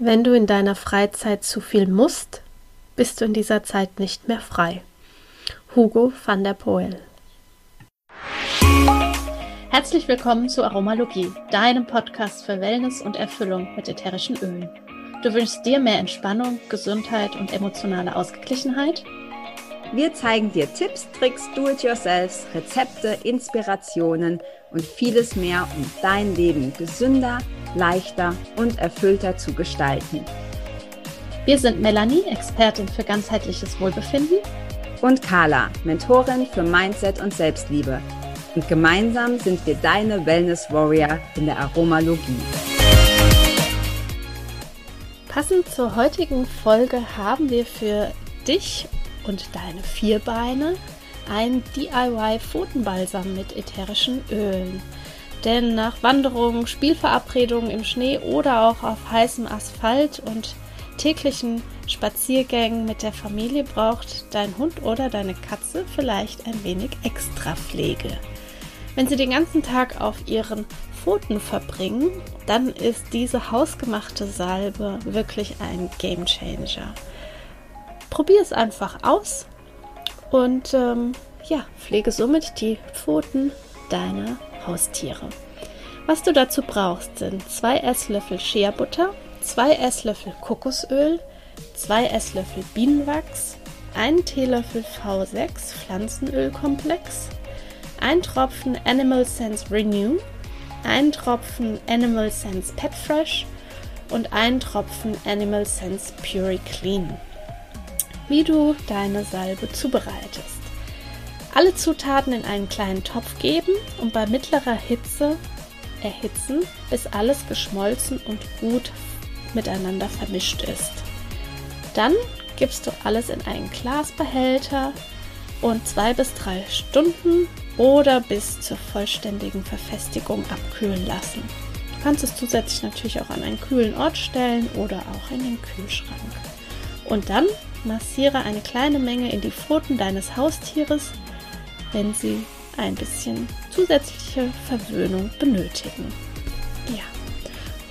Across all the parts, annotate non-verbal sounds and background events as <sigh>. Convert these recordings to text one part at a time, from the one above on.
Wenn du in deiner Freizeit zu viel musst, bist du in dieser Zeit nicht mehr frei. Hugo van der Poel. Herzlich willkommen zu Aromalogie, deinem Podcast für Wellness und Erfüllung mit ätherischen Ölen. Du wünschst dir mehr Entspannung, Gesundheit und emotionale Ausgeglichenheit? Wir zeigen dir Tipps, Tricks, Do-it-yourselfs, Rezepte, Inspirationen und vieles mehr, um dein Leben gesünder, leichter und erfüllter zu gestalten. Wir sind Melanie, Expertin für ganzheitliches Wohlbefinden. Und Carla, Mentorin für Mindset und Selbstliebe. Und gemeinsam sind wir deine Wellness Warrior in der Aromalogie. Passend zur heutigen Folge haben wir für dich und deine Vierbeine ein DIY Pfotenbalsam mit ätherischen Ölen. Denn nach Wanderungen, Spielverabredungen im Schnee oder auch auf heißem Asphalt und täglichen Spaziergängen mit der Familie braucht dein Hund oder deine Katze vielleicht ein wenig extra Pflege. Wenn sie den ganzen Tag auf ihren Pfoten verbringen, dann ist diese hausgemachte Salbe wirklich ein Game Changer. Probier es einfach aus und ähm, ja, pflege somit die Pfoten deiner Haustiere. Was du dazu brauchst, sind zwei Esslöffel Shea-Butter, zwei Esslöffel Kokosöl, zwei Esslöffel Bienenwachs, ein Teelöffel V6 Pflanzenölkomplex, ein Tropfen Animal Sense Renew, ein Tropfen Animal Sense Pet Fresh und ein Tropfen Animal Sense Pure Clean. Wie du deine Salbe zubereitest. Alle Zutaten in einen kleinen Topf geben und bei mittlerer Hitze erhitzen, bis alles geschmolzen und gut miteinander vermischt ist. Dann gibst du alles in einen Glasbehälter und zwei bis drei Stunden oder bis zur vollständigen Verfestigung abkühlen lassen. Du kannst es zusätzlich natürlich auch an einen kühlen Ort stellen oder auch in den Kühlschrank. Und dann massiere eine kleine Menge in die Pfoten deines Haustieres wenn sie ein bisschen zusätzliche Verwöhnung benötigen. Ja.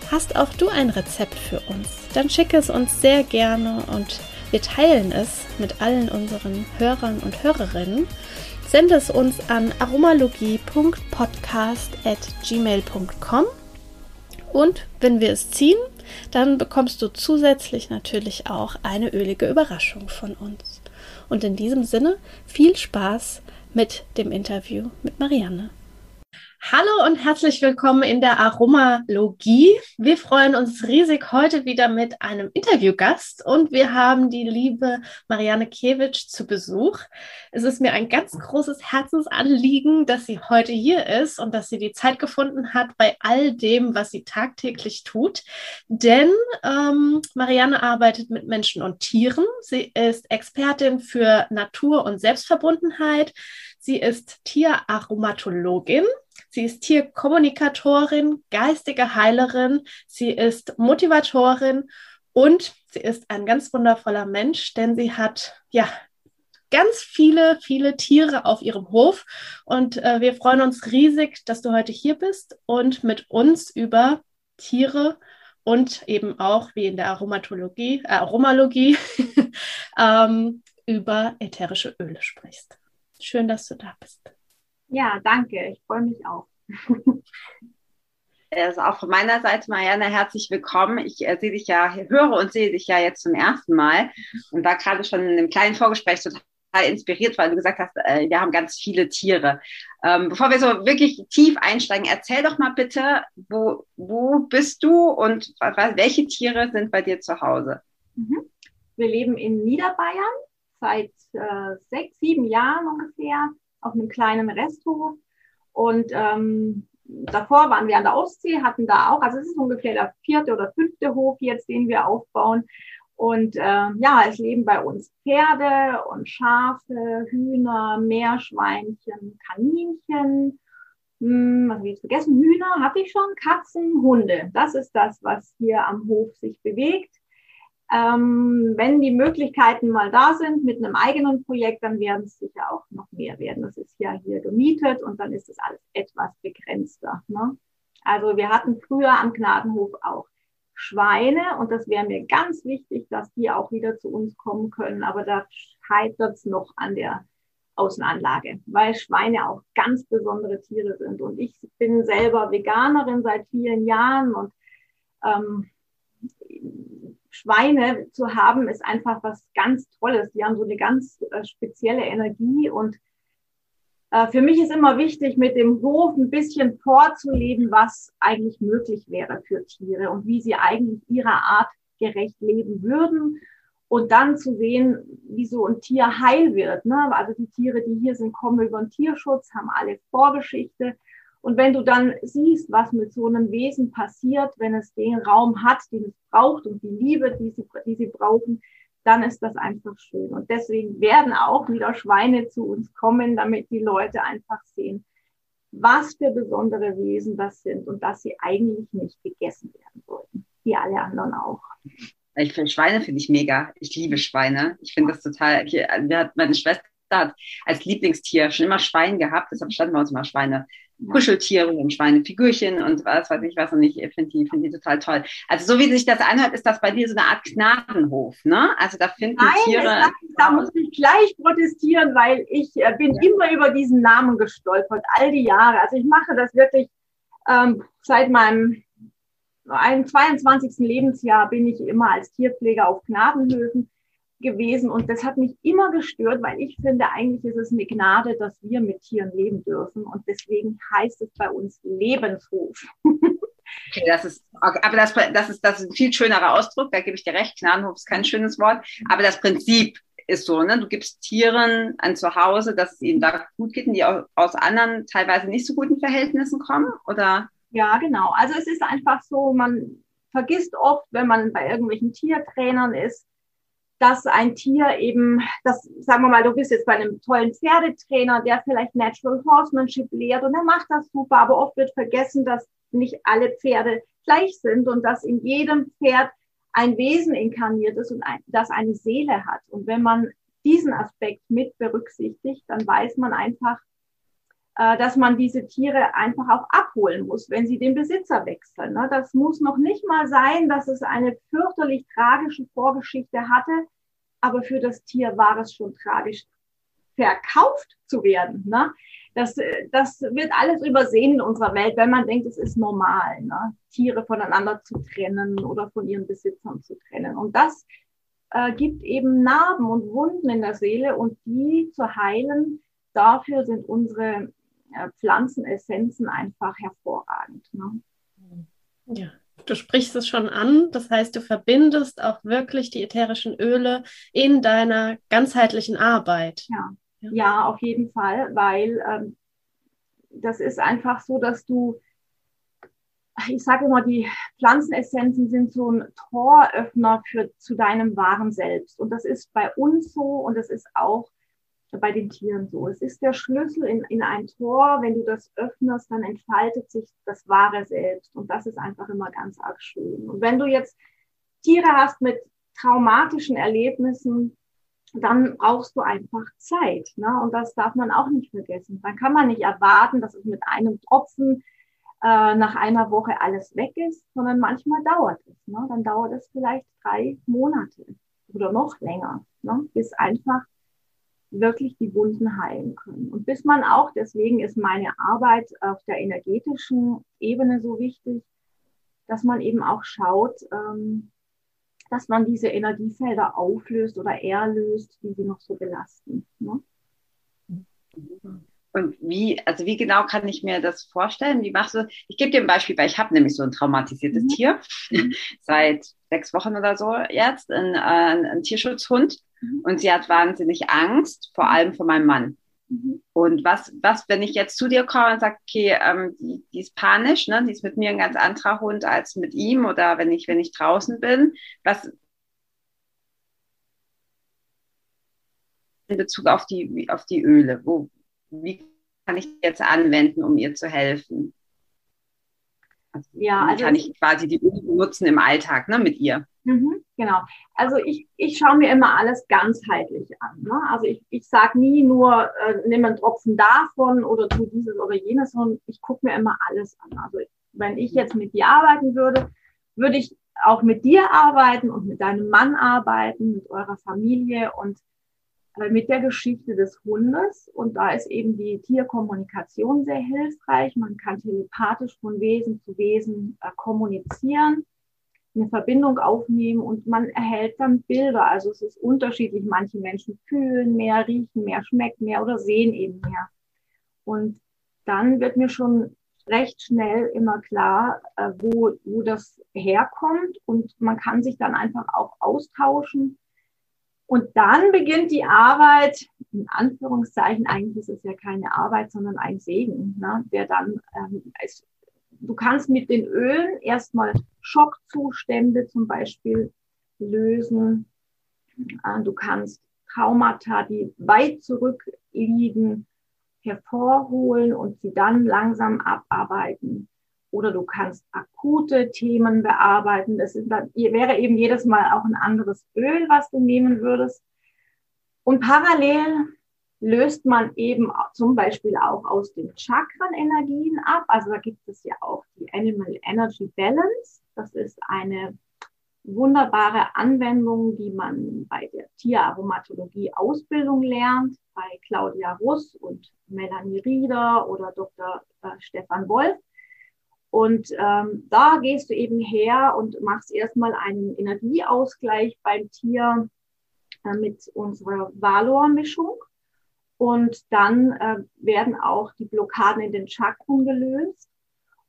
Hast auch du ein Rezept für uns? Dann schicke es uns sehr gerne und wir teilen es mit allen unseren Hörern und Hörerinnen. Sende es uns an aromalogie.podcast.gmail.com und wenn wir es ziehen, dann bekommst du zusätzlich natürlich auch eine ölige Überraschung von uns. Und in diesem Sinne viel Spaß mit dem Interview mit Marianne. Hallo und herzlich willkommen in der Aromalogie. Wir freuen uns riesig heute wieder mit einem Interviewgast und wir haben die liebe Marianne Kewitsch zu Besuch. Es ist mir ein ganz großes Herzensanliegen, dass sie heute hier ist und dass sie die Zeit gefunden hat bei all dem, was sie tagtäglich tut. Denn ähm, Marianne arbeitet mit Menschen und Tieren. Sie ist Expertin für Natur und Selbstverbundenheit. Sie ist Tieraromatologin. Sie ist Tierkommunikatorin, geistige Heilerin. Sie ist Motivatorin und sie ist ein ganz wundervoller Mensch, denn sie hat ja ganz viele, viele Tiere auf ihrem Hof. Und äh, wir freuen uns riesig, dass du heute hier bist und mit uns über Tiere und eben auch wie in der Aromatologie, äh, Aromalogie <laughs> ähm, über ätherische Öle sprichst. Schön, dass du da bist. Ja, danke. Ich freue mich auch. <laughs> Also auch von meiner Seite, Marianne, herzlich willkommen. Ich äh, sehe dich ja, höre und sehe dich ja jetzt zum ersten Mal und war gerade schon in einem kleinen Vorgespräch total inspiriert, weil du gesagt hast, äh, wir haben ganz viele Tiere. Ähm, bevor wir so wirklich tief einsteigen, erzähl doch mal bitte, wo, wo bist du und welche Tiere sind bei dir zu Hause? Mhm. Wir leben in Niederbayern seit äh, sechs, sieben Jahren ungefähr auf einem kleinen Resthof. Und ähm, davor waren wir an der Ostsee, hatten da auch, also es ist ungefähr der vierte oder fünfte Hof jetzt, den wir aufbauen. Und äh, ja, es leben bei uns Pferde und Schafe, Hühner, Meerschweinchen, Kaninchen. Hm, was habe ich jetzt vergessen? Hühner hatte ich schon, Katzen, Hunde. Das ist das, was hier am Hof sich bewegt. Ähm, wenn die Möglichkeiten mal da sind mit einem eigenen Projekt, dann werden es sicher auch noch mehr werden. Das ist ja hier gemietet und dann ist das alles etwas begrenzter. Ne? Also wir hatten früher am Gnadenhof auch Schweine und das wäre mir ganz wichtig, dass die auch wieder zu uns kommen können. Aber da scheitert es noch an der Außenanlage, weil Schweine auch ganz besondere Tiere sind. Und ich bin selber Veganerin seit vielen Jahren und ähm, Schweine zu haben ist einfach was ganz Tolles. Die haben so eine ganz äh, spezielle Energie und äh, für mich ist immer wichtig, mit dem Hof ein bisschen vorzuleben, was eigentlich möglich wäre für Tiere und wie sie eigentlich ihrer Art gerecht leben würden und dann zu sehen, wie so ein Tier heil wird. Ne? Also die Tiere, die hier sind, kommen über den Tierschutz, haben alle Vorgeschichte. Und wenn du dann siehst, was mit so einem Wesen passiert, wenn es den Raum hat, den es braucht und die Liebe, die sie, die sie brauchen, dann ist das einfach schön. Und deswegen werden auch wieder Schweine zu uns kommen, damit die Leute einfach sehen, was für besondere Wesen das sind und dass sie eigentlich nicht gegessen werden sollten, wie alle anderen auch. Ich finde Schweine finde ich mega. Ich liebe Schweine. Ich finde das total. Hier, meine Schwester hat als Lieblingstier schon immer Schwein gehabt. Deshalb standen bei uns immer Schweine. Kuscheltiere und Schweinefigürchen und was weiß ich was und ich finde die, finde die total toll. Also so wie sich das anhört, ist das bei dir so eine Art Gnadenhof, ne? Also da finden Nein, Tiere. Das, da muss ich gleich protestieren, weil ich äh, bin ja. immer über diesen Namen gestolpert, all die Jahre. Also ich mache das wirklich ähm, seit meinem 22. Lebensjahr bin ich immer als Tierpfleger auf Gnadenhöfen gewesen und das hat mich immer gestört, weil ich finde, eigentlich ist es eine Gnade, dass wir mit Tieren leben dürfen und deswegen heißt es bei uns Lebenshof. Okay, das ist, aber das, das, ist, das ist ein viel schönerer Ausdruck, da gebe ich dir recht. Gnadenhof ist kein schönes Wort, aber das Prinzip ist so, ne? Du gibst Tieren ein Zuhause, dass es ihnen da gut geht und die aus anderen teilweise nicht so guten Verhältnissen kommen, oder? Ja, genau. Also es ist einfach so, man vergisst oft, wenn man bei irgendwelchen Tiertrainern ist, dass ein Tier eben, das, sagen wir mal, du bist jetzt bei einem tollen Pferdetrainer, der vielleicht Natural Horsemanship lehrt und er macht das super, aber oft wird vergessen, dass nicht alle Pferde gleich sind und dass in jedem Pferd ein Wesen inkarniert ist und ein, das eine Seele hat. Und wenn man diesen Aspekt mit berücksichtigt, dann weiß man einfach, dass man diese Tiere einfach auch abholen muss, wenn sie den Besitzer wechseln. Ne? Das muss noch nicht mal sein, dass es eine fürchterlich tragische Vorgeschichte hatte, aber für das Tier war es schon tragisch, verkauft zu werden. Ne? Das, das wird alles übersehen in unserer Welt, wenn man denkt, es ist normal, ne? Tiere voneinander zu trennen oder von ihren Besitzern zu trennen. Und das äh, gibt eben Narben und Wunden in der Seele und die zu heilen, dafür sind unsere äh, Pflanzenessenzen einfach hervorragend. Ne? Ja, du sprichst es schon an. Das heißt, du verbindest auch wirklich die ätherischen Öle in deiner ganzheitlichen Arbeit. Ja, ja. ja auf jeden Fall, weil ähm, das ist einfach so, dass du, ich sage immer, die Pflanzenessenzen sind so ein Toröffner für, zu deinem wahren Selbst. Und das ist bei uns so und das ist auch bei den Tieren so. Es ist der Schlüssel in, in ein Tor. Wenn du das öffnest, dann entfaltet sich das wahre Selbst. Und das ist einfach immer ganz arg schön. Und wenn du jetzt Tiere hast mit traumatischen Erlebnissen, dann brauchst du einfach Zeit. Ne? Und das darf man auch nicht vergessen. Dann kann man nicht erwarten, dass es mit einem Tropfen äh, nach einer Woche alles weg ist, sondern manchmal dauert es. Ne? Dann dauert es vielleicht drei Monate oder noch länger, ne? bis einfach wirklich die Wunden heilen können. Und bis man auch, deswegen ist meine Arbeit auf der energetischen Ebene so wichtig, dass man eben auch schaut, ähm, dass man diese Energiefelder auflöst oder erlöst, die sie noch so belasten. Ne? Und wie, also wie genau kann ich mir das vorstellen? Wie machst du? Ich gebe dir ein Beispiel, weil ich habe nämlich so ein traumatisiertes mhm. Tier mhm. <laughs> seit sechs Wochen oder so jetzt, ein, äh, ein Tierschutzhund. Mhm. Und sie hat wahnsinnig Angst, vor allem vor meinem Mann. Mhm. Und was, was, wenn ich jetzt zu dir komme und sage, okay, ähm, die, die ist panisch, ne? die ist mit mir ein ganz anderer Hund als mit ihm oder wenn ich, wenn ich draußen bin, was in Bezug auf die, auf die Öle, wo, wie kann ich jetzt anwenden, um ihr zu helfen? Also, ja, also kann ich quasi die Öle benutzen im Alltag, ne, mit ihr. Mhm, genau. Also ich, ich schaue mir immer alles ganzheitlich an. Ne? Also ich, ich sage nie nur, äh, nimm einen Tropfen davon oder tu dieses oder jenes, sondern ich gucke mir immer alles an. Also wenn ich jetzt mit dir arbeiten würde würde ich auch mit dir arbeiten und mit deinem Mann arbeiten, mit eurer Familie und äh, mit der Geschichte des Hundes. Und da ist eben die Tierkommunikation sehr hilfreich. Man kann telepathisch von Wesen zu Wesen äh, kommunizieren, eine Verbindung aufnehmen und man erhält dann Bilder. Also es ist unterschiedlich. Manche Menschen fühlen mehr, riechen mehr, schmecken mehr oder sehen eben mehr. Und dann wird mir schon recht schnell immer klar, äh, wo, wo das herkommt und man kann sich dann einfach auch austauschen. Und dann beginnt die Arbeit, in Anführungszeichen, eigentlich ist es ja keine Arbeit, sondern ein Segen, ne, der dann, ähm, es, du kannst mit den Ölen erstmal Schockzustände zum Beispiel lösen. Äh, du kannst Traumata, die weit zurückliegen, hervorholen und sie dann langsam abarbeiten. Oder du kannst akute Themen bearbeiten. Das ist, wäre eben jedes Mal auch ein anderes Öl, was du nehmen würdest. Und parallel löst man eben zum Beispiel auch aus den Chakren-Energien ab. Also da gibt es ja auch die Animal Energy Balance. Das ist eine wunderbare Anwendung, die man bei der Tieraromatologie Ausbildung lernt, bei Claudia Russ und Melanie Rieder oder Dr. Äh, Stefan Wolf. Und ähm, da gehst du eben her und machst erstmal einen Energieausgleich beim Tier äh, mit unserer Valor-Mischung. Und dann äh, werden auch die Blockaden in den Chakren gelöst.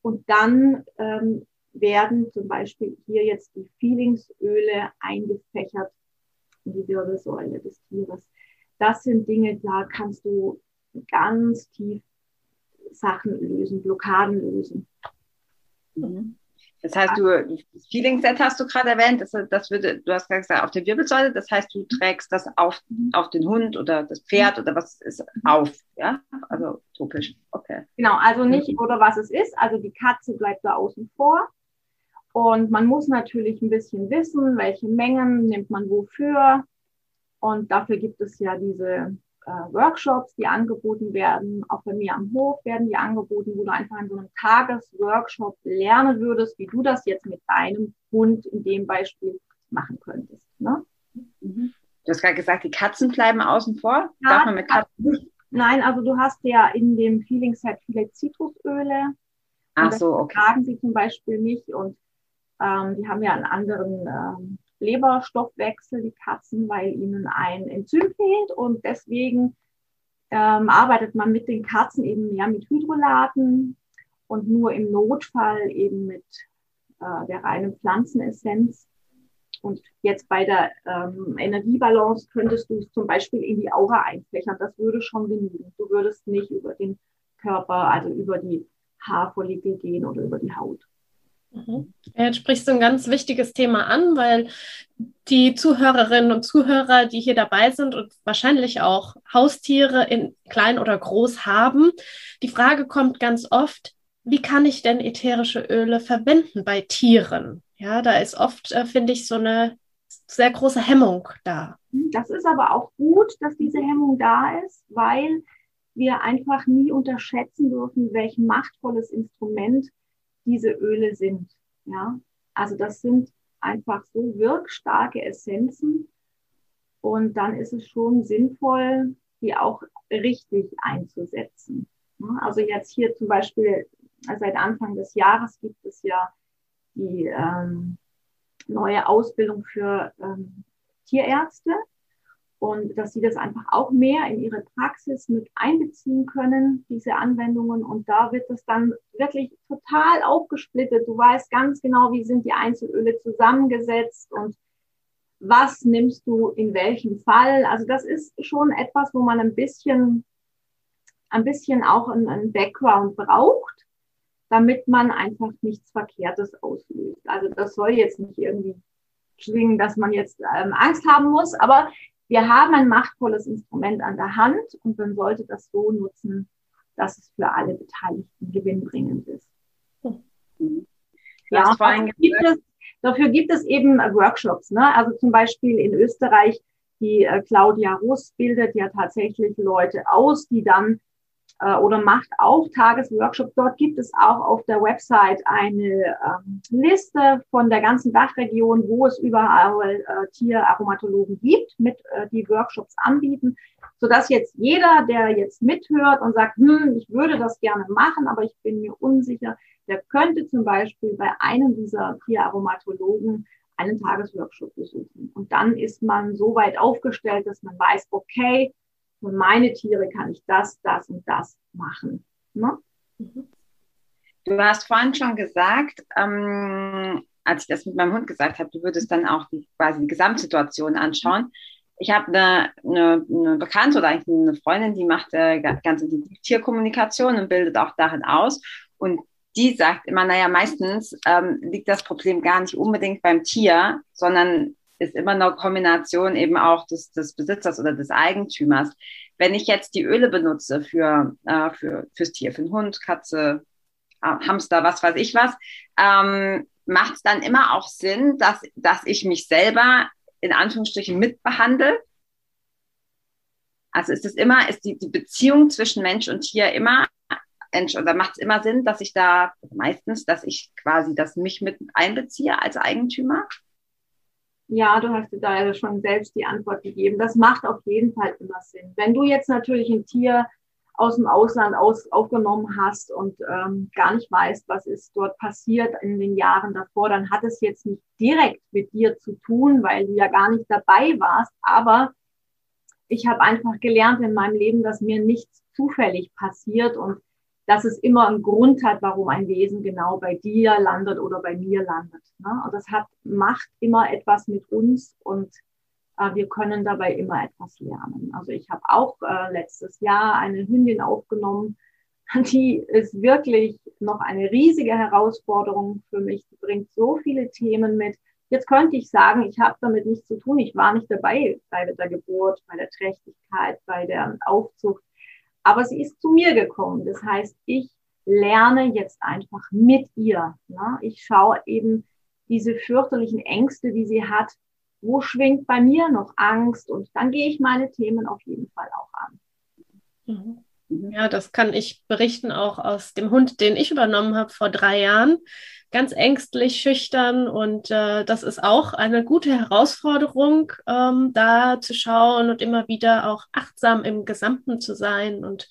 Und dann ähm, werden zum Beispiel hier jetzt die Feelingsöle eingefächert in die Wirbelsäule des Tieres. Das sind Dinge, da kannst du ganz tief Sachen lösen, Blockaden lösen. Mhm. Das heißt, du, das Feeling-Set hast du gerade erwähnt, das, das würde, du hast gesagt, auf der Wirbelsäule, das heißt, du trägst das auf, auf den Hund oder das Pferd oder was ist auf, ja? Also topisch, okay. Genau, also nicht, oder was es ist, also die Katze bleibt da außen vor. Und man muss natürlich ein bisschen wissen, welche Mengen nimmt man wofür. Und dafür gibt es ja diese äh, Workshops, die angeboten werden. Auch bei mir am Hof werden die angeboten, wo du einfach in so einem Tagesworkshop lernen würdest, wie du das jetzt mit deinem Hund in dem Beispiel machen könntest. Ne? Mhm. Du hast gerade gesagt, die Katzen bleiben außen vor. Ja, Darf man mit Katzen? Nein, also du hast ja in dem Feeling Set viele Zitrusöle. Ach so, okay. tragen sie zum Beispiel nicht und ähm, die haben ja einen anderen ähm, Leberstoffwechsel, die Katzen, weil ihnen ein Enzym fehlt und deswegen ähm, arbeitet man mit den Katzen eben mehr mit Hydrolaten und nur im Notfall eben mit äh, der reinen Pflanzenessenz. Und jetzt bei der ähm, Energiebalance könntest du es zum Beispiel in die Aura einfächern. Das würde schon genügen. Du würdest nicht über den Körper, also über die Haarfollikel gehen oder über die Haut. Mhm. Jetzt sprichst du ein ganz wichtiges Thema an, weil die Zuhörerinnen und Zuhörer, die hier dabei sind und wahrscheinlich auch Haustiere in klein oder groß haben, die Frage kommt ganz oft, wie kann ich denn ätherische Öle verwenden bei Tieren? Ja, da ist oft, äh, finde ich, so eine sehr große Hemmung da. Das ist aber auch gut, dass diese Hemmung da ist, weil wir einfach nie unterschätzen dürfen, welch machtvolles Instrument diese Öle sind. Ja, also das sind einfach so wirkstarke Essenzen. Und dann ist es schon sinnvoll, die auch richtig einzusetzen. Also jetzt hier zum Beispiel seit Anfang des Jahres gibt es ja die ähm, neue Ausbildung für ähm, Tierärzte und dass sie das einfach auch mehr in ihre Praxis mit einbeziehen können, diese Anwendungen. Und da wird es dann wirklich total aufgesplittet. Du weißt ganz genau, wie sind die Einzelöle zusammengesetzt und was nimmst du in welchem Fall. Also das ist schon etwas, wo man ein bisschen, ein bisschen auch einen Background braucht, damit man einfach nichts Verkehrtes auslöst. Also das soll jetzt nicht irgendwie klingen, dass man jetzt ähm, Angst haben muss, aber wir haben ein machtvolles Instrument an der Hand und man sollte das so nutzen, dass es für alle Beteiligten gewinnbringend ist. Mhm. Ja, dafür gibt, es, dafür gibt es eben Workshops. Ne? Also zum Beispiel in Österreich, die äh, Claudia Russ bildet ja tatsächlich Leute aus, die dann äh, oder macht auch Tagesworkshops. Dort gibt es auch auf der Website eine ähm, Liste von der ganzen Dachregion, wo es überall äh, Tieraromatologen gibt, mit äh, die Workshops anbieten, sodass jetzt jeder, der jetzt mithört und sagt, hm, ich würde das gerne machen, aber ich bin mir unsicher, der könnte zum Beispiel bei einem dieser Tieraromatologen einen Tagesworkshop besuchen. Und dann ist man so weit aufgestellt, dass man weiß, okay, für meine Tiere kann ich das, das und das machen. Ne? Du hast vorhin schon gesagt, ähm, als ich das mit meinem Hund gesagt habe, du würdest dann auch die, quasi die Gesamtsituation anschauen. Ich habe eine, eine, eine Bekannte oder eigentlich eine Freundin, die macht äh, ganz intensiv Tierkommunikation und bildet auch darin aus. Und die sagt immer, naja, meistens ähm, liegt das Problem gar nicht unbedingt beim Tier, sondern ist immer eine Kombination eben auch des, des Besitzers oder des Eigentümers. Wenn ich jetzt die Öle benutze für, äh, für fürs Tier, für einen Hund, Katze, äh, Hamster, was weiß ich was, ähm, macht es dann immer auch Sinn, dass, dass ich mich selber in Anführungsstrichen mitbehandle? Also ist es immer, ist die, die Beziehung zwischen Mensch und Tier immer, oder macht es immer Sinn, dass ich da meistens, dass ich quasi das mich mit einbeziehe als Eigentümer? Ja, du hast dir da ja schon selbst die Antwort gegeben. Das macht auf jeden Fall immer Sinn. Wenn du jetzt natürlich ein Tier aus dem Ausland aus, aufgenommen hast und ähm, gar nicht weißt, was ist dort passiert in den Jahren davor, dann hat es jetzt nicht direkt mit dir zu tun, weil du ja gar nicht dabei warst. Aber ich habe einfach gelernt in meinem Leben, dass mir nichts zufällig passiert und dass es immer einen Grund hat, warum ein Wesen genau bei dir landet oder bei mir landet. Ne? Und das hat, macht immer etwas mit uns und äh, wir können dabei immer etwas lernen. Also ich habe auch äh, letztes Jahr eine Hündin aufgenommen, <laughs> die ist wirklich noch eine riesige Herausforderung für mich. Die bringt so viele Themen mit. Jetzt könnte ich sagen, ich habe damit nichts zu tun. Ich war nicht dabei bei der Geburt, bei der Trächtigkeit, bei der Aufzucht. Aber sie ist zu mir gekommen. Das heißt, ich lerne jetzt einfach mit ihr. Ne? Ich schaue eben diese fürchterlichen Ängste, die sie hat. Wo schwingt bei mir noch Angst? Und dann gehe ich meine Themen auf jeden Fall auch an. Mhm. Ja, das kann ich berichten auch aus dem Hund, den ich übernommen habe vor drei Jahren ganz ängstlich, schüchtern und äh, das ist auch eine gute Herausforderung, ähm, da zu schauen und immer wieder auch achtsam im Gesamten zu sein. Und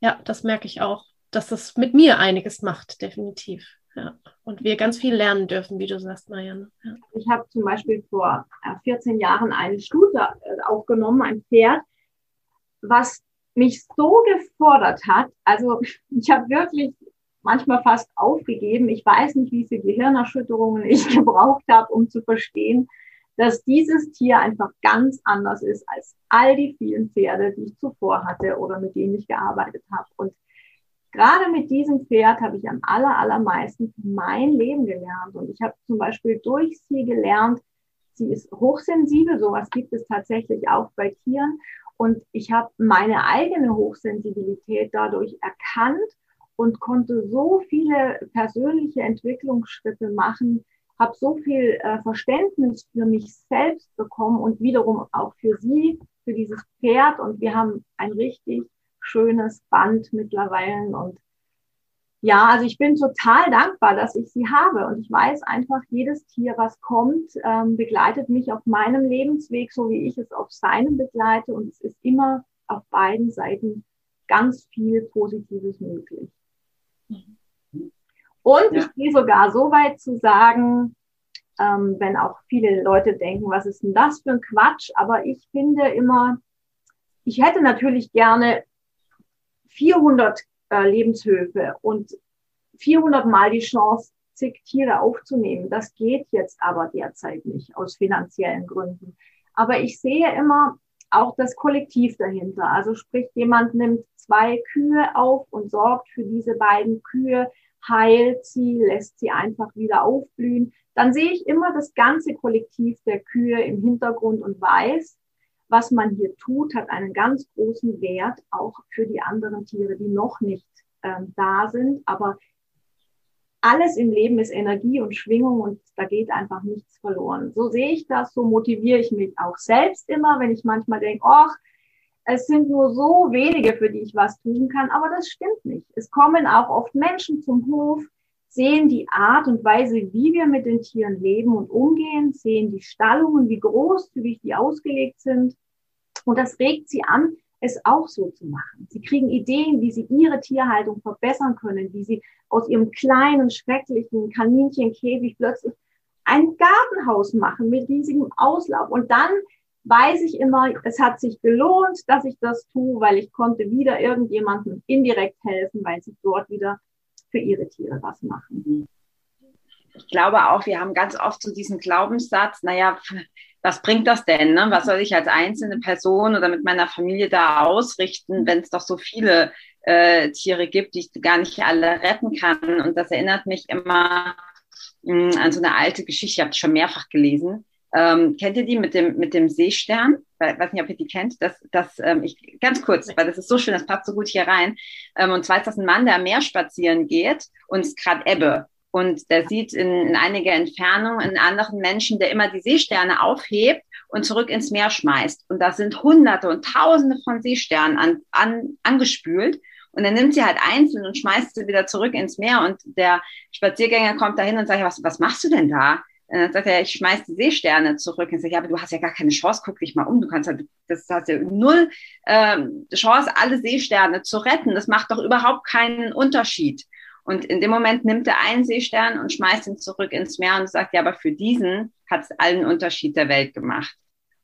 ja, das merke ich auch, dass das mit mir einiges macht, definitiv. Ja. Und wir ganz viel lernen dürfen, wie du sagst, Marianne. Ja. Ich habe zum Beispiel vor 14 äh, Jahren eine Stute äh, aufgenommen, ein Pferd, was mich so gefordert hat. Also <laughs> ich habe wirklich manchmal fast aufgegeben. Ich weiß nicht, wie viele Gehirnerschütterungen ich <laughs> gebraucht habe, um zu verstehen, dass dieses Tier einfach ganz anders ist als all die vielen Pferde, die ich zuvor hatte oder mit denen ich gearbeitet habe. Und gerade mit diesem Pferd habe ich am aller, allermeisten mein Leben gelernt. Und ich habe zum Beispiel durch sie gelernt, sie ist hochsensibel, sowas gibt es tatsächlich auch bei Tieren. Und ich habe meine eigene Hochsensibilität dadurch erkannt und konnte so viele persönliche Entwicklungsschritte machen, habe so viel äh, Verständnis für mich selbst bekommen und wiederum auch für sie, für dieses Pferd. Und wir haben ein richtig schönes Band mittlerweile. Und ja, also ich bin total dankbar, dass ich sie habe. Und ich weiß einfach, jedes Tier, was kommt, ähm, begleitet mich auf meinem Lebensweg, so wie ich es auf seinem begleite. Und es ist immer auf beiden Seiten ganz viel Positives möglich. Und ja. ich gehe sogar so weit zu sagen, ähm, wenn auch viele Leute denken, was ist denn das für ein Quatsch? Aber ich finde immer, ich hätte natürlich gerne 400 äh, Lebenshöfe und 400 Mal die Chance, zig Tiere aufzunehmen. Das geht jetzt aber derzeit nicht aus finanziellen Gründen. Aber ich sehe immer auch das Kollektiv dahinter. Also sprich, jemand nimmt zwei Kühe auf und sorgt für diese beiden Kühe, heilt sie, lässt sie einfach wieder aufblühen. Dann sehe ich immer das ganze Kollektiv der Kühe im Hintergrund und weiß, was man hier tut, hat einen ganz großen Wert auch für die anderen Tiere, die noch nicht ähm, da sind. Aber alles im Leben ist Energie und Schwingung und da geht einfach nichts verloren. So sehe ich das, so motiviere ich mich auch selbst immer, wenn ich manchmal denke, ach, es sind nur so wenige, für die ich was tun kann, aber das stimmt nicht. Es kommen auch oft Menschen zum Hof, sehen die Art und Weise, wie wir mit den Tieren leben und umgehen, sehen die Stallungen, wie großzügig die ausgelegt sind. Und das regt sie an, es auch so zu machen. Sie kriegen Ideen, wie sie ihre Tierhaltung verbessern können, wie sie aus ihrem kleinen, schrecklichen Kaninchenkäfig plötzlich ein Gartenhaus machen mit riesigem Auslauf. Und dann weiß ich immer, es hat sich gelohnt, dass ich das tue, weil ich konnte wieder irgendjemandem indirekt helfen, weil sie dort wieder für ihre Tiere was machen. Ich glaube auch, wir haben ganz oft so diesen Glaubenssatz, naja, was bringt das denn? Ne? Was soll ich als einzelne Person oder mit meiner Familie da ausrichten, wenn es doch so viele äh, Tiere gibt, die ich gar nicht alle retten kann? Und das erinnert mich immer mh, hm, an so eine alte Geschichte, ich habe schon mehrfach gelesen. Ähm, kennt ihr die mit dem, mit dem Seestern? Ich weiß nicht, ob ihr die kennt. Das, das, ähm, ich, ganz kurz, weil das ist so schön, das passt so gut hier rein. Ähm, und zwar ist das ein Mann, der am Meer spazieren geht und es gerade Ebbe. Und der sieht in, in einiger Entfernung einen anderen Menschen, der immer die Seesterne aufhebt und zurück ins Meer schmeißt. Und da sind Hunderte und Tausende von Seesternen an, an, angespült. Und er nimmt sie halt einzeln und schmeißt sie wieder zurück ins Meer. Und der Spaziergänger kommt dahin und sagt, was, was machst du denn da? Und dann sagt er, ich schmeiß die Seesterne zurück. Und ich sage, ja, aber du hast ja gar keine Chance, guck dich mal um. Du kannst halt, das hast ja null ähm, Chance, alle Seesterne zu retten. Das macht doch überhaupt keinen Unterschied. Und in dem Moment nimmt er einen Seestern und schmeißt ihn zurück ins Meer und sagt, ja, aber für diesen hat es allen Unterschied der Welt gemacht.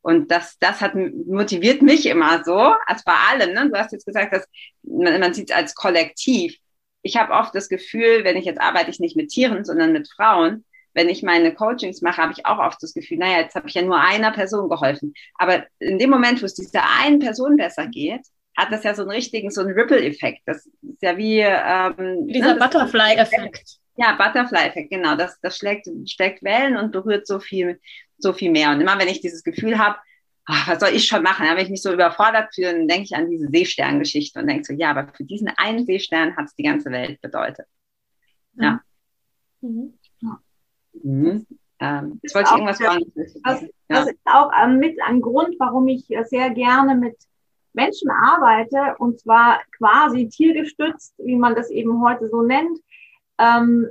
Und das, das hat motiviert mich immer so, als bei allem. Ne? Du hast jetzt gesagt, dass man, man sieht es als Kollektiv. Ich habe oft das Gefühl, wenn ich jetzt arbeite ich nicht mit Tieren, sondern mit Frauen. Wenn ich meine Coachings mache, habe ich auch oft das Gefühl, naja, jetzt habe ich ja nur einer Person geholfen. Aber in dem Moment, wo es dieser einen Person besser geht, hat das ja so einen richtigen, so einen Ripple-Effekt. Das ist ja wie ähm, dieser ne, Butterfly-Effekt. Ja, Butterfly-Effekt, genau. Das, das schlägt, schlägt Wellen und berührt so viel, so viel mehr. Und immer wenn ich dieses Gefühl habe, ach, was soll ich schon machen? Wenn ich mich so überfordert fühle, dann denke ich an diese Seesterngeschichte und denke so, ja, aber für diesen einen Seestern hat es die ganze Welt bedeutet. Ja. Mhm. Ja. Mhm. Ähm, jetzt wollte ich irgendwas fragen. Das, das, ist auch ähm, mit ein Grund, warum ich sehr gerne mit Menschen arbeite, und zwar quasi tiergestützt, wie man das eben heute so nennt, ähm,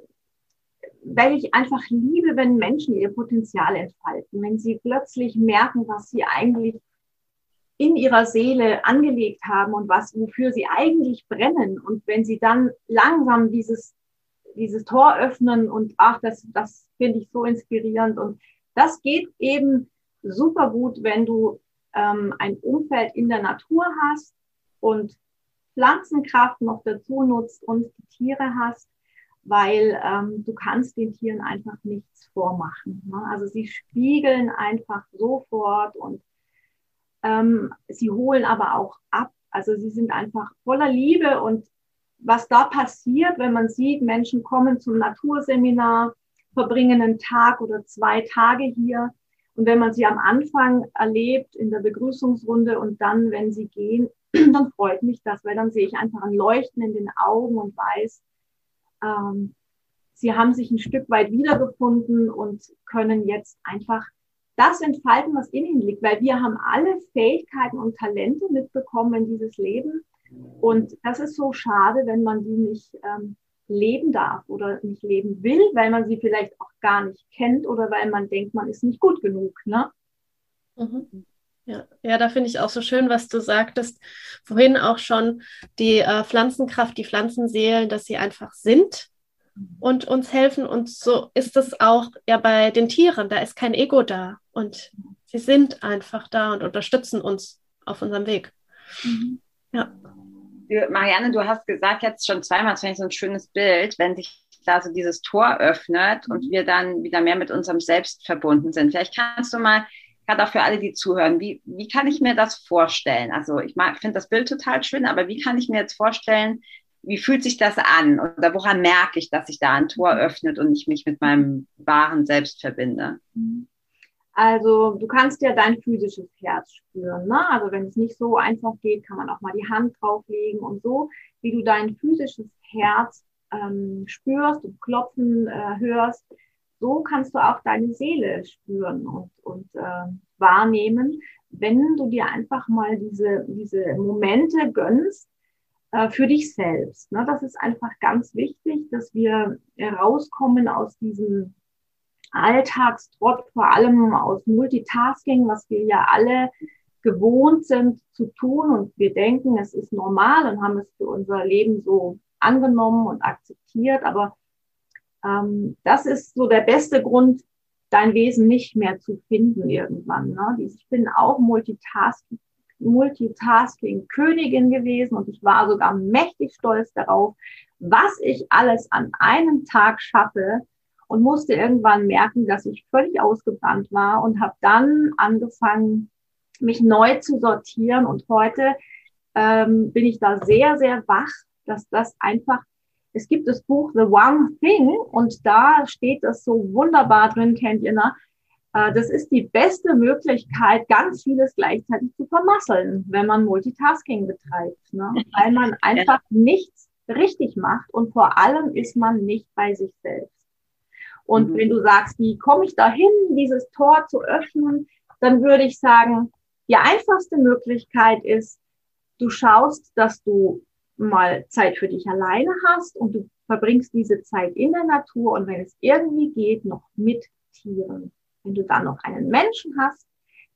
weil ich einfach liebe, wenn Menschen ihr Potenzial entfalten, wenn sie plötzlich merken, was sie eigentlich in ihrer Seele angelegt haben und was, wofür sie eigentlich brennen. Und wenn sie dann langsam dieses, dieses Tor öffnen und ach, das, das finde ich so inspirierend. Und das geht eben super gut, wenn du ähm, ein Umfeld in der Natur hast und Pflanzenkraft noch dazu nutzt und Tiere hast, weil ähm, du kannst den Tieren einfach nichts vormachen. Ne? Also sie spiegeln einfach sofort und ähm, sie holen aber auch ab. Also sie sind einfach voller Liebe und was da passiert, wenn man sieht, Menschen kommen zum Naturseminar, verbringen einen Tag oder zwei Tage hier und wenn man sie am Anfang erlebt in der Begrüßungsrunde und dann, wenn sie gehen, <clears throat> dann freut mich das, weil dann sehe ich einfach ein Leuchten in den Augen und weiß, ähm, sie haben sich ein Stück weit wiedergefunden und können jetzt einfach das entfalten, was in ihnen liegt, weil wir haben alle Fähigkeiten und Talente mitbekommen in dieses Leben. Und das ist so schade, wenn man die nicht ähm, leben darf oder nicht leben will, weil man sie vielleicht auch gar nicht kennt oder weil man denkt, man ist nicht gut genug. Ne? Mhm. Ja, ja, da finde ich auch so schön, was du sagtest. Vorhin auch schon die äh, Pflanzenkraft, die Pflanzenseelen, dass sie einfach sind und uns helfen. Und so ist es auch ja bei den Tieren. Da ist kein Ego da und sie sind einfach da und unterstützen uns auf unserem Weg. Mhm. Ja. Marianne, du hast gesagt jetzt schon zweimal, das finde ich so ein schönes Bild, wenn sich da so dieses Tor öffnet und mhm. wir dann wieder mehr mit unserem Selbst verbunden sind. Vielleicht kannst du mal, gerade auch für alle, die zuhören, wie, wie kann ich mir das vorstellen? Also ich finde das Bild total schön, aber wie kann ich mir jetzt vorstellen, wie fühlt sich das an? Oder woran merke ich, dass sich da ein Tor mhm. öffnet und ich mich mit meinem wahren Selbst verbinde? Mhm. Also du kannst ja dein physisches Herz spüren. Ne? Also wenn es nicht so einfach geht, kann man auch mal die Hand drauflegen und so, wie du dein physisches Herz ähm, spürst und klopfen äh, hörst, so kannst du auch deine Seele spüren und, und äh, wahrnehmen, wenn du dir einfach mal diese, diese Momente gönnst äh, für dich selbst. Ne? Das ist einfach ganz wichtig, dass wir rauskommen aus diesem Alltagstrott, vor allem aus Multitasking, was wir ja alle gewohnt sind zu tun und wir denken, es ist normal und haben es für unser Leben so angenommen und akzeptiert. Aber ähm, das ist so der beste Grund, dein Wesen nicht mehr zu finden irgendwann. Ne? Ich bin auch Multitasking, Multitasking Königin gewesen und ich war sogar mächtig stolz darauf, was ich alles an einem Tag schaffe und musste irgendwann merken, dass ich völlig ausgebrannt war und habe dann angefangen, mich neu zu sortieren. Und heute ähm, bin ich da sehr, sehr wach, dass das einfach, es gibt das Buch The One Thing und da steht das so wunderbar drin, kennt ihr, ne? Äh, das ist die beste Möglichkeit, ganz vieles gleichzeitig zu vermasseln, wenn man Multitasking betreibt, ne? weil man <laughs> einfach nichts richtig macht und vor allem ist man nicht bei sich selbst. Und mhm. wenn du sagst, wie komme ich dahin, dieses Tor zu öffnen, dann würde ich sagen, die einfachste Möglichkeit ist, du schaust, dass du mal Zeit für dich alleine hast und du verbringst diese Zeit in der Natur und wenn es irgendwie geht, noch mit Tieren. Wenn du dann noch einen Menschen hast,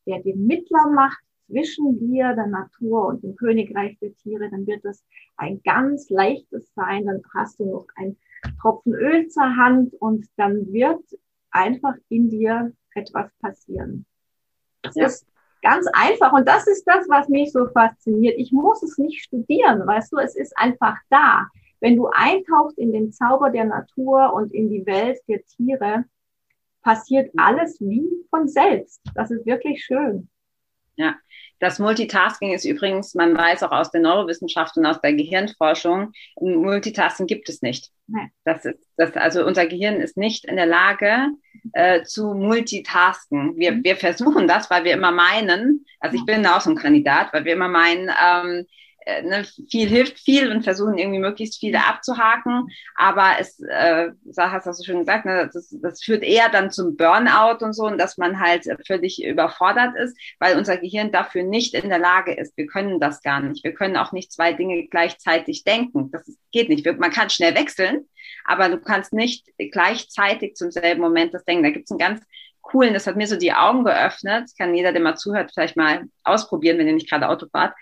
der den Mittler macht zwischen dir, der Natur und dem Königreich der Tiere, dann wird es ein ganz leichtes sein. Dann hast du noch ein Tropfen Öl zur Hand und dann wird einfach in dir etwas passieren. Das ja. ist ganz einfach und das ist das, was mich so fasziniert. Ich muss es nicht studieren, weißt du, es ist einfach da. Wenn du eintauchst in den Zauber der Natur und in die Welt der Tiere, passiert alles wie von selbst. Das ist wirklich schön. Ja, das Multitasking ist übrigens, man weiß auch aus der Neurowissenschaft und aus der Gehirnforschung, Multitasking gibt es nicht. Das ist, das, also unser Gehirn ist nicht in der Lage äh, zu multitasken. Wir, mhm. wir versuchen das, weil wir immer meinen, also ich bin auch so ein Kandidat, weil wir immer meinen, ähm, äh, ne, viel hilft viel und versuchen irgendwie möglichst viele abzuhaken. Aber es, äh, hast du so schön gesagt, ne, das, das führt eher dann zum Burnout und so und dass man halt völlig überfordert ist, weil unser Gehirn dafür nicht in der Lage ist. Wir können das gar nicht. Wir können auch nicht zwei Dinge gleichzeitig denken. Das geht nicht. Man kann schnell wechseln, aber du kannst nicht gleichzeitig zum selben Moment das denken. Da gibt es einen ganz coolen, das hat mir so die Augen geöffnet. Das kann jeder, der mal zuhört, vielleicht mal ausprobieren, wenn ihr nicht gerade Auto fahrt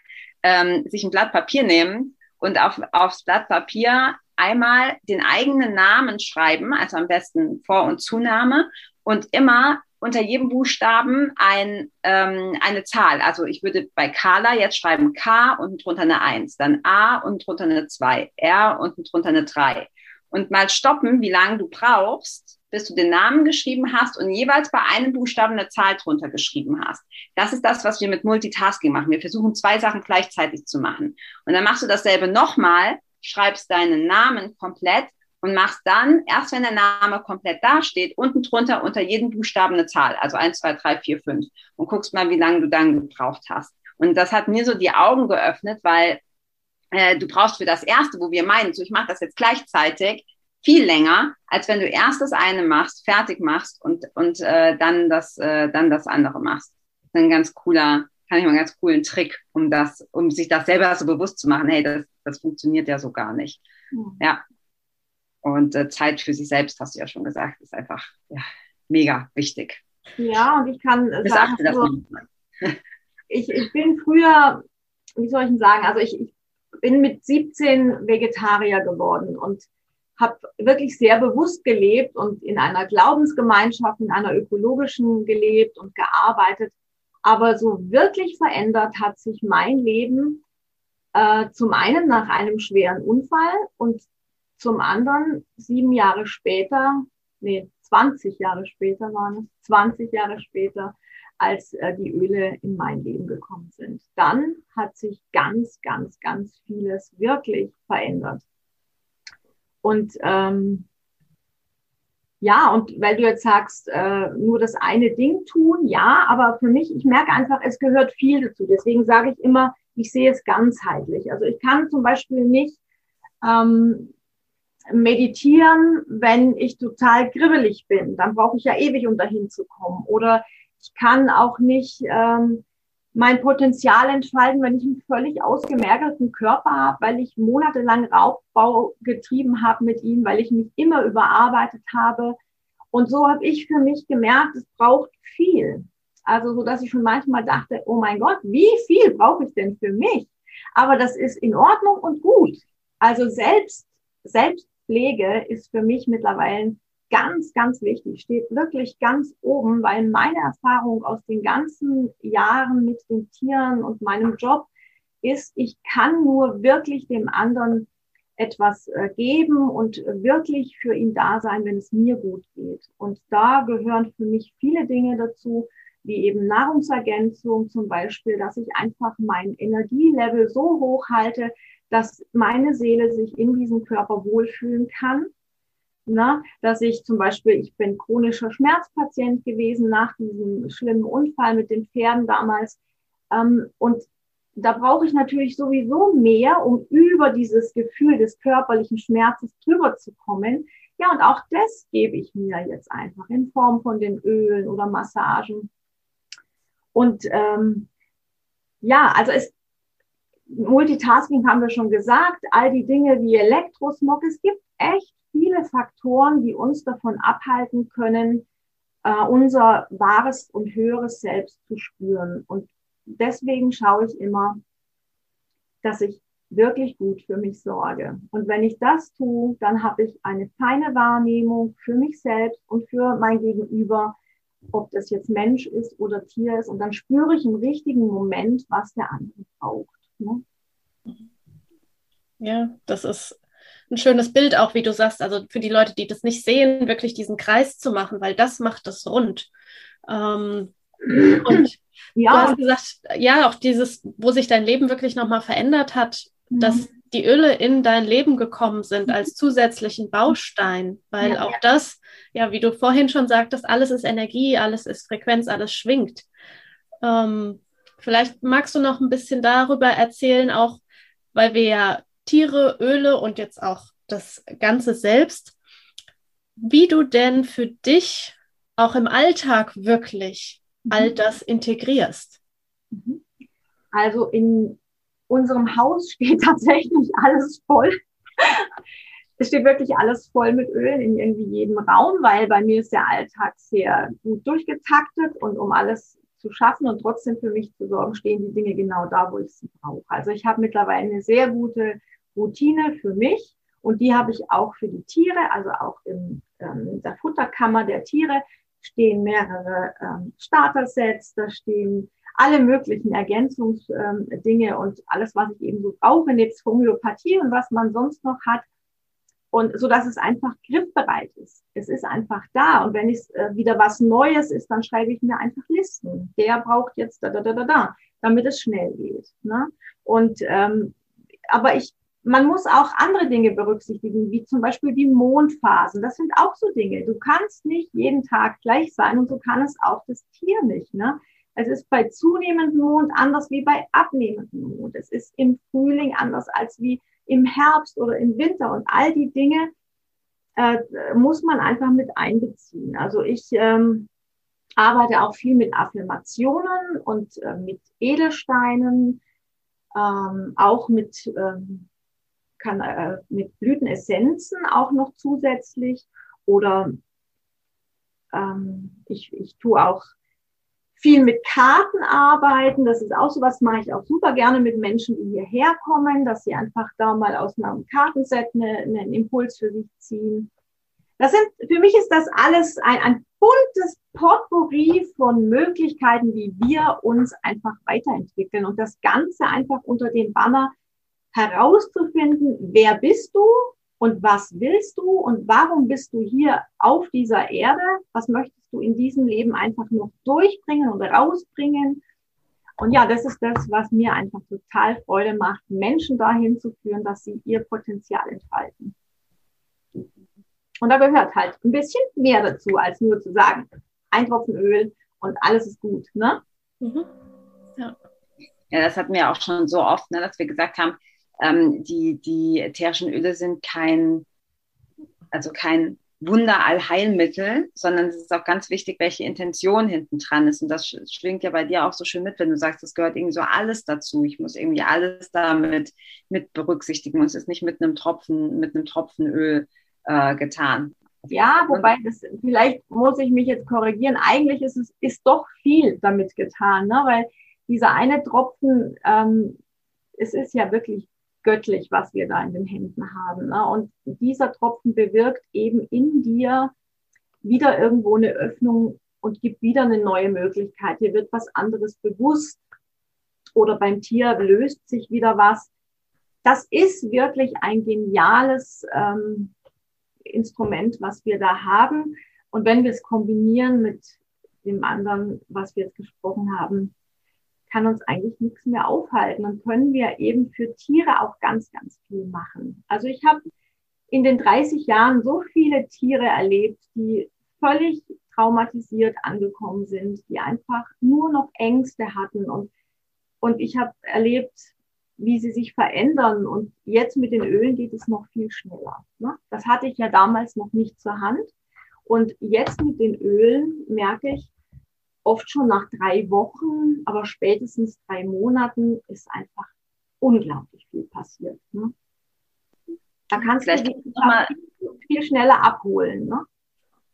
ähm, sich ein Blatt Papier nehmen und auf, aufs Blatt Papier einmal den eigenen Namen schreiben, also am besten Vor- und Zunahme und immer unter jedem Buchstaben ein, ähm, eine Zahl. Also ich würde bei Carla jetzt schreiben K und drunter eine 1, dann A und drunter eine 2, R und drunter eine 3. Und mal stoppen, wie lange du brauchst, bis du den Namen geschrieben hast und jeweils bei einem Buchstaben eine Zahl drunter geschrieben hast. Das ist das, was wir mit Multitasking machen. Wir versuchen zwei Sachen gleichzeitig zu machen. Und dann machst du dasselbe nochmal, schreibst deinen Namen komplett und machst dann, erst wenn der Name komplett dasteht, unten drunter unter jedem Buchstaben eine Zahl, also eins, zwei, drei, vier, fünf und guckst mal, wie lange du dann gebraucht hast. Und das hat mir so die Augen geöffnet, weil äh, du brauchst für das erste, wo wir meinen, so ich mache das jetzt gleichzeitig, viel länger, als wenn du erst das eine machst, fertig machst und, und äh, dann, das, äh, dann das andere machst. Das ist ein ganz cooler, kann ich mal einen ganz coolen Trick, um das, um sich das selber so bewusst zu machen. Hey, das, das funktioniert ja so gar nicht. Mhm. Ja. Und äh, Zeit für sich selbst, hast du ja schon gesagt, ist einfach ja, mega wichtig. Ja, und ich kann sagen, so, <laughs> ich, ich bin früher, wie soll ich denn sagen, also ich, ich bin mit 17 Vegetarier geworden und habe wirklich sehr bewusst gelebt und in einer Glaubensgemeinschaft, in einer ökologischen gelebt und gearbeitet. Aber so wirklich verändert hat sich mein Leben äh, zum einen nach einem schweren Unfall und zum anderen sieben Jahre später, nee, 20 Jahre später waren es, 20 Jahre später, als äh, die Öle in mein Leben gekommen sind. Dann hat sich ganz, ganz, ganz vieles wirklich verändert. Und ähm, ja, und weil du jetzt sagst, äh, nur das eine Ding tun, ja, aber für mich, ich merke einfach, es gehört viel dazu. Deswegen sage ich immer, ich sehe es ganzheitlich. Also ich kann zum Beispiel nicht ähm, meditieren, wenn ich total gribbelig bin. Dann brauche ich ja ewig, um dahin zu kommen. Oder ich kann auch nicht ähm, mein Potenzial entfalten, wenn ich einen völlig ausgemergelten Körper habe, weil ich monatelang Raubbau getrieben habe mit ihm, weil ich mich immer überarbeitet habe. Und so habe ich für mich gemerkt, es braucht viel. Also so, dass ich schon manchmal dachte, oh mein Gott, wie viel brauche ich denn für mich? Aber das ist in Ordnung und gut. Also selbst, Selbstpflege ist für mich mittlerweile ganz, ganz wichtig, steht wirklich ganz oben, weil meine Erfahrung aus den ganzen Jahren mit den Tieren und meinem Job ist, ich kann nur wirklich dem anderen etwas äh, geben und wirklich für ihn da sein, wenn es mir gut geht. Und da gehören für mich viele Dinge dazu, wie eben Nahrungsergänzung zum Beispiel, dass ich einfach mein Energielevel so hoch halte, dass meine Seele sich in diesem Körper wohlfühlen kann na, dass ich zum Beispiel, ich bin chronischer Schmerzpatient gewesen nach diesem schlimmen Unfall mit den Pferden damals. Ähm, und da brauche ich natürlich sowieso mehr, um über dieses Gefühl des körperlichen Schmerzes drüber zu kommen. Ja, und auch das gebe ich mir jetzt einfach in Form von den Ölen oder Massagen. Und ähm, ja, also es, Multitasking haben wir schon gesagt, all die Dinge wie Elektrosmog, es gibt echt viele Faktoren, die uns davon abhalten können, äh, unser wahres und höheres Selbst zu spüren. Und deswegen schaue ich immer, dass ich wirklich gut für mich sorge. Und wenn ich das tue, dann habe ich eine feine Wahrnehmung für mich selbst und für mein Gegenüber, ob das jetzt Mensch ist oder Tier ist. Und dann spüre ich im richtigen Moment, was der andere braucht. Ne? Ja, das ist ein schönes Bild auch, wie du sagst, also für die Leute, die das nicht sehen, wirklich diesen Kreis zu machen, weil das macht das rund. Ähm, und <clears throat> ja. du hast gesagt, ja, auch dieses, wo sich dein Leben wirklich nochmal verändert hat, mhm. dass die Öle in dein Leben gekommen sind als zusätzlichen Baustein, weil ja, auch ja. das, ja, wie du vorhin schon sagtest, alles ist Energie, alles ist Frequenz, alles schwingt. Ähm, vielleicht magst du noch ein bisschen darüber erzählen, auch weil wir ja Tiere, Öle und jetzt auch das Ganze selbst, wie du denn für dich auch im Alltag wirklich mhm. all das integrierst. Mhm. Also in unserem Haus <laughs> steht tatsächlich alles voll. <laughs> Es steht wirklich alles voll mit Ölen in irgendwie jedem Raum, weil bei mir ist der Alltag sehr gut durchgetaktet und um alles zu schaffen und trotzdem für mich zu sorgen, stehen die Dinge genau da, wo ich sie brauche. Also ich habe mittlerweile eine sehr gute Routine für mich und die habe ich auch für die Tiere, also auch in, ähm, in der Futterkammer der Tiere stehen mehrere ähm, Starter-Sets, da stehen alle möglichen Ergänzungsdinge ähm, und alles, was ich eben so brauche, nebst Homöopathie und was man sonst noch hat. Und so dass es einfach griffbereit ist. Es ist einfach da. Und wenn es äh, wieder was Neues ist, dann schreibe ich mir einfach Listen. Der braucht jetzt da, da, da, da, da, damit es schnell geht. Ne? Und ähm, aber ich man muss auch andere Dinge berücksichtigen, wie zum Beispiel die Mondphasen. Das sind auch so Dinge. Du kannst nicht jeden Tag gleich sein und so kann es auch das Tier nicht. Ne? Es ist bei zunehmendem Mond anders wie bei abnehmendem Mond. Es ist im Frühling anders als wie im Herbst oder im Winter. Und all die Dinge äh, muss man einfach mit einbeziehen. Also ich ähm, arbeite auch viel mit Affirmationen und äh, mit Edelsteinen, ähm, auch mit ähm, kann äh, mit Blütenessenzen auch noch zusätzlich oder ähm, ich, ich tue auch viel mit Karten arbeiten. Das ist auch so was, mache ich auch super gerne mit Menschen, die hierher kommen, dass sie einfach da mal aus einem Kartenset eine, einen Impuls für sich ziehen. Das sind, für mich ist das alles ein, ein buntes Potpourri von Möglichkeiten, wie wir uns einfach weiterentwickeln und das Ganze einfach unter dem Banner herauszufinden, wer bist du und was willst du und warum bist du hier auf dieser Erde? Was möchtest du in diesem Leben einfach noch durchbringen und rausbringen? Und ja, das ist das, was mir einfach total Freude macht, Menschen dahin zu führen, dass sie ihr Potenzial entfalten. Und da gehört halt ein bisschen mehr dazu, als nur zu sagen, ein Tropfen Öl und alles ist gut, ne? Mhm. Ja. ja, das hatten wir auch schon so oft, ne, dass wir gesagt haben, ähm, die, die ätherischen Öle sind kein, also kein Wunderallheilmittel, sondern es ist auch ganz wichtig, welche Intention hinten dran ist. Und das schwingt ja bei dir auch so schön mit, wenn du sagst, es gehört irgendwie so alles dazu. Ich muss irgendwie alles damit mit berücksichtigen. Und es ist nicht mit einem Tropfen, mit einem Tropfen Öl äh, getan. Ja, wobei das, vielleicht muss ich mich jetzt korrigieren. Eigentlich ist es ist doch viel damit getan, ne? weil dieser eine Tropfen, ähm, es ist ja wirklich göttlich, was wir da in den Händen haben. Ne? Und dieser Tropfen bewirkt eben in dir wieder irgendwo eine Öffnung und gibt wieder eine neue Möglichkeit. Hier wird was anderes bewusst oder beim Tier löst sich wieder was. Das ist wirklich ein geniales ähm, Instrument, was wir da haben. Und wenn wir es kombinieren mit dem anderen, was wir jetzt gesprochen haben, kann uns eigentlich nichts mehr aufhalten. Dann können wir eben für Tiere auch ganz, ganz viel machen. Also ich habe in den 30 Jahren so viele Tiere erlebt, die völlig traumatisiert angekommen sind, die einfach nur noch Ängste hatten. Und, und ich habe erlebt, wie sie sich verändern. Und jetzt mit den Ölen geht es noch viel schneller. Ne? Das hatte ich ja damals noch nicht zur Hand. Und jetzt mit den Ölen merke ich, oft schon nach drei Wochen, aber spätestens drei Monaten ist einfach unglaublich viel passiert. Ne? Da kannst Vielleicht du dich mal viel schneller abholen. Ne?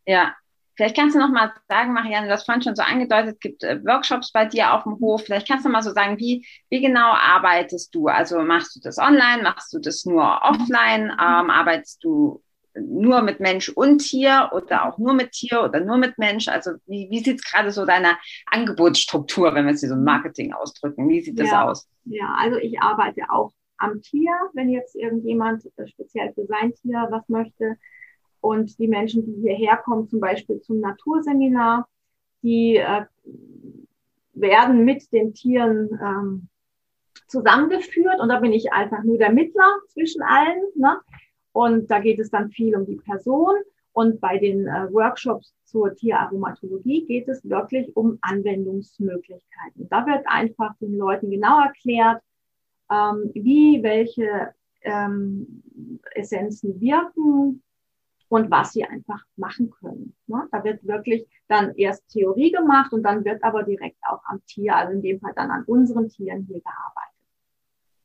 Ja, Vielleicht kannst du noch mal sagen, Marianne, du hast vorhin schon so angedeutet, es gibt äh, Workshops bei dir auf dem Hof. Vielleicht kannst du mal so sagen, wie, wie genau arbeitest du? Also machst du das online, machst du das nur offline, ähm, arbeitest du nur mit Mensch und Tier oder auch nur mit Tier oder nur mit Mensch? Also wie, wie sieht es gerade so deine Angebotsstruktur, wenn wir es hier so im Marketing ausdrücken? Wie sieht das ja, aus? Ja, also ich arbeite auch am Tier, wenn jetzt irgendjemand äh, speziell für sein Tier was möchte. Und die Menschen, die hierher kommen, zum Beispiel zum Naturseminar, die äh, werden mit den Tieren ähm, zusammengeführt und da bin ich einfach nur der Mittler zwischen allen. Ne? Und da geht es dann viel um die Person. Und bei den äh, Workshops zur Tieraromatologie geht es wirklich um Anwendungsmöglichkeiten. Da wird einfach den Leuten genau erklärt, ähm, wie welche ähm, Essenzen wirken und was sie einfach machen können. Ne? Da wird wirklich dann erst Theorie gemacht und dann wird aber direkt auch am Tier, also in dem Fall dann an unseren Tieren hier gearbeitet.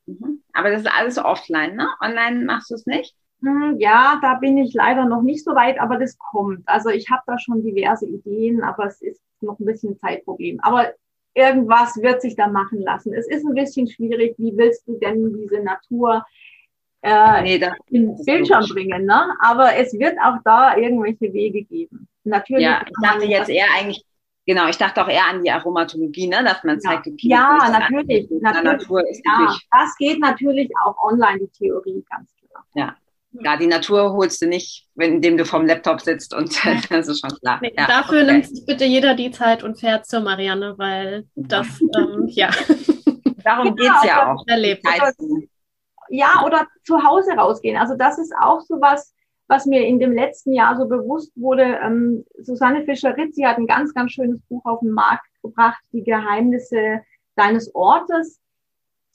Mhm. Aber das ist alles offline, ne? Online machst du es nicht? Hm, ja, da bin ich leider noch nicht so weit, aber das kommt. Also ich habe da schon diverse Ideen, aber es ist noch ein bisschen ein Zeitproblem. Aber irgendwas wird sich da machen lassen. Es ist ein bisschen schwierig. Wie willst du denn diese Natur äh, nee, das, in den Bildschirm bringen? Ne? Aber es wird auch da irgendwelche Wege geben. Natürlich. Ja, ich dachte jetzt eher eigentlich Genau, ich dachte auch eher an die Aromatologie, ne? dass man zeigt, okay, ja, natürlich, natürlich. Natur ist ja, das geht natürlich auch online, die Theorie, ganz klar. Ja, ja, die Natur holst du nicht, wenn, indem du vorm Laptop sitzt und <laughs> das ist schon klar. Nee, ja, dafür okay. nimmt sich bitte jeder die Zeit und fährt zur Marianne, weil das, ähm, ja. <laughs> Darum geht es ja auch. Erlebt. Ja, oder zu Hause rausgehen. Also das ist auch so was, was mir in dem letzten Jahr so bewusst wurde. Ähm, Susanne Fischer-Ritz, hat ein ganz, ganz schönes Buch auf den Markt gebracht, Die Geheimnisse deines Ortes.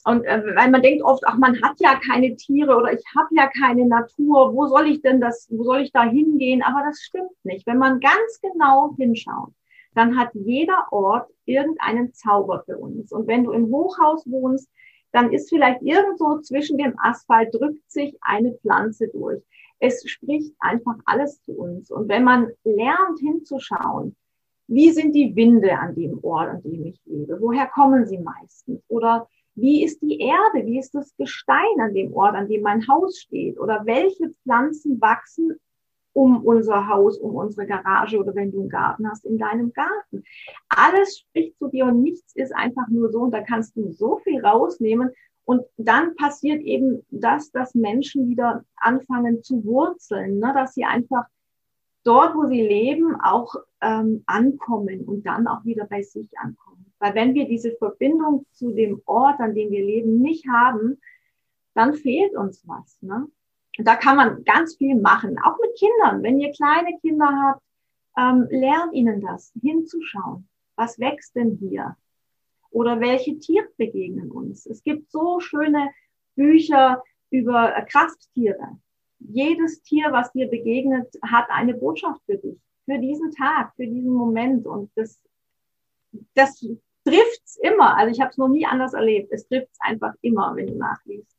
Und äh, weil man denkt oft, ach, man hat ja keine Tiere oder ich habe ja keine Natur, wo soll ich denn das, wo soll ich da hingehen? Aber das stimmt nicht. Wenn man ganz genau hinschaut, dann hat jeder Ort irgendeinen Zauber für uns. Und wenn du im Hochhaus wohnst, dann ist vielleicht irgendwo zwischen dem Asphalt drückt sich eine Pflanze durch. Es spricht einfach alles zu uns. Und wenn man lernt hinzuschauen, wie sind die Winde an dem Ort, an dem ich lebe? Woher kommen sie meistens? Oder wie ist die Erde? Wie ist das Gestein an dem Ort, an dem mein Haus steht? Oder welche Pflanzen wachsen um unser Haus, um unsere Garage oder wenn du einen Garten hast, in deinem Garten. Alles spricht zu dir und nichts ist einfach nur so und da kannst du so viel rausnehmen und dann passiert eben das, dass Menschen wieder anfangen zu wurzeln, ne? dass sie einfach dort, wo sie leben, auch ähm, ankommen und dann auch wieder bei sich ankommen. Weil wenn wir diese Verbindung zu dem Ort, an dem wir leben, nicht haben, dann fehlt uns was. Ne? Und da kann man ganz viel machen, auch mit Kindern. Wenn ihr kleine Kinder habt, ähm, lernt ihnen das, hinzuschauen. Was wächst denn hier? Oder welche Tiere begegnen uns? Es gibt so schöne Bücher über äh, Krafttiere. jedes Tier, was dir begegnet, hat eine Botschaft für dich, für diesen Tag, für diesen Moment. Und das, das trifft's immer. Also ich habe es noch nie anders erlebt. Es trifft's einfach immer, wenn du nachliest.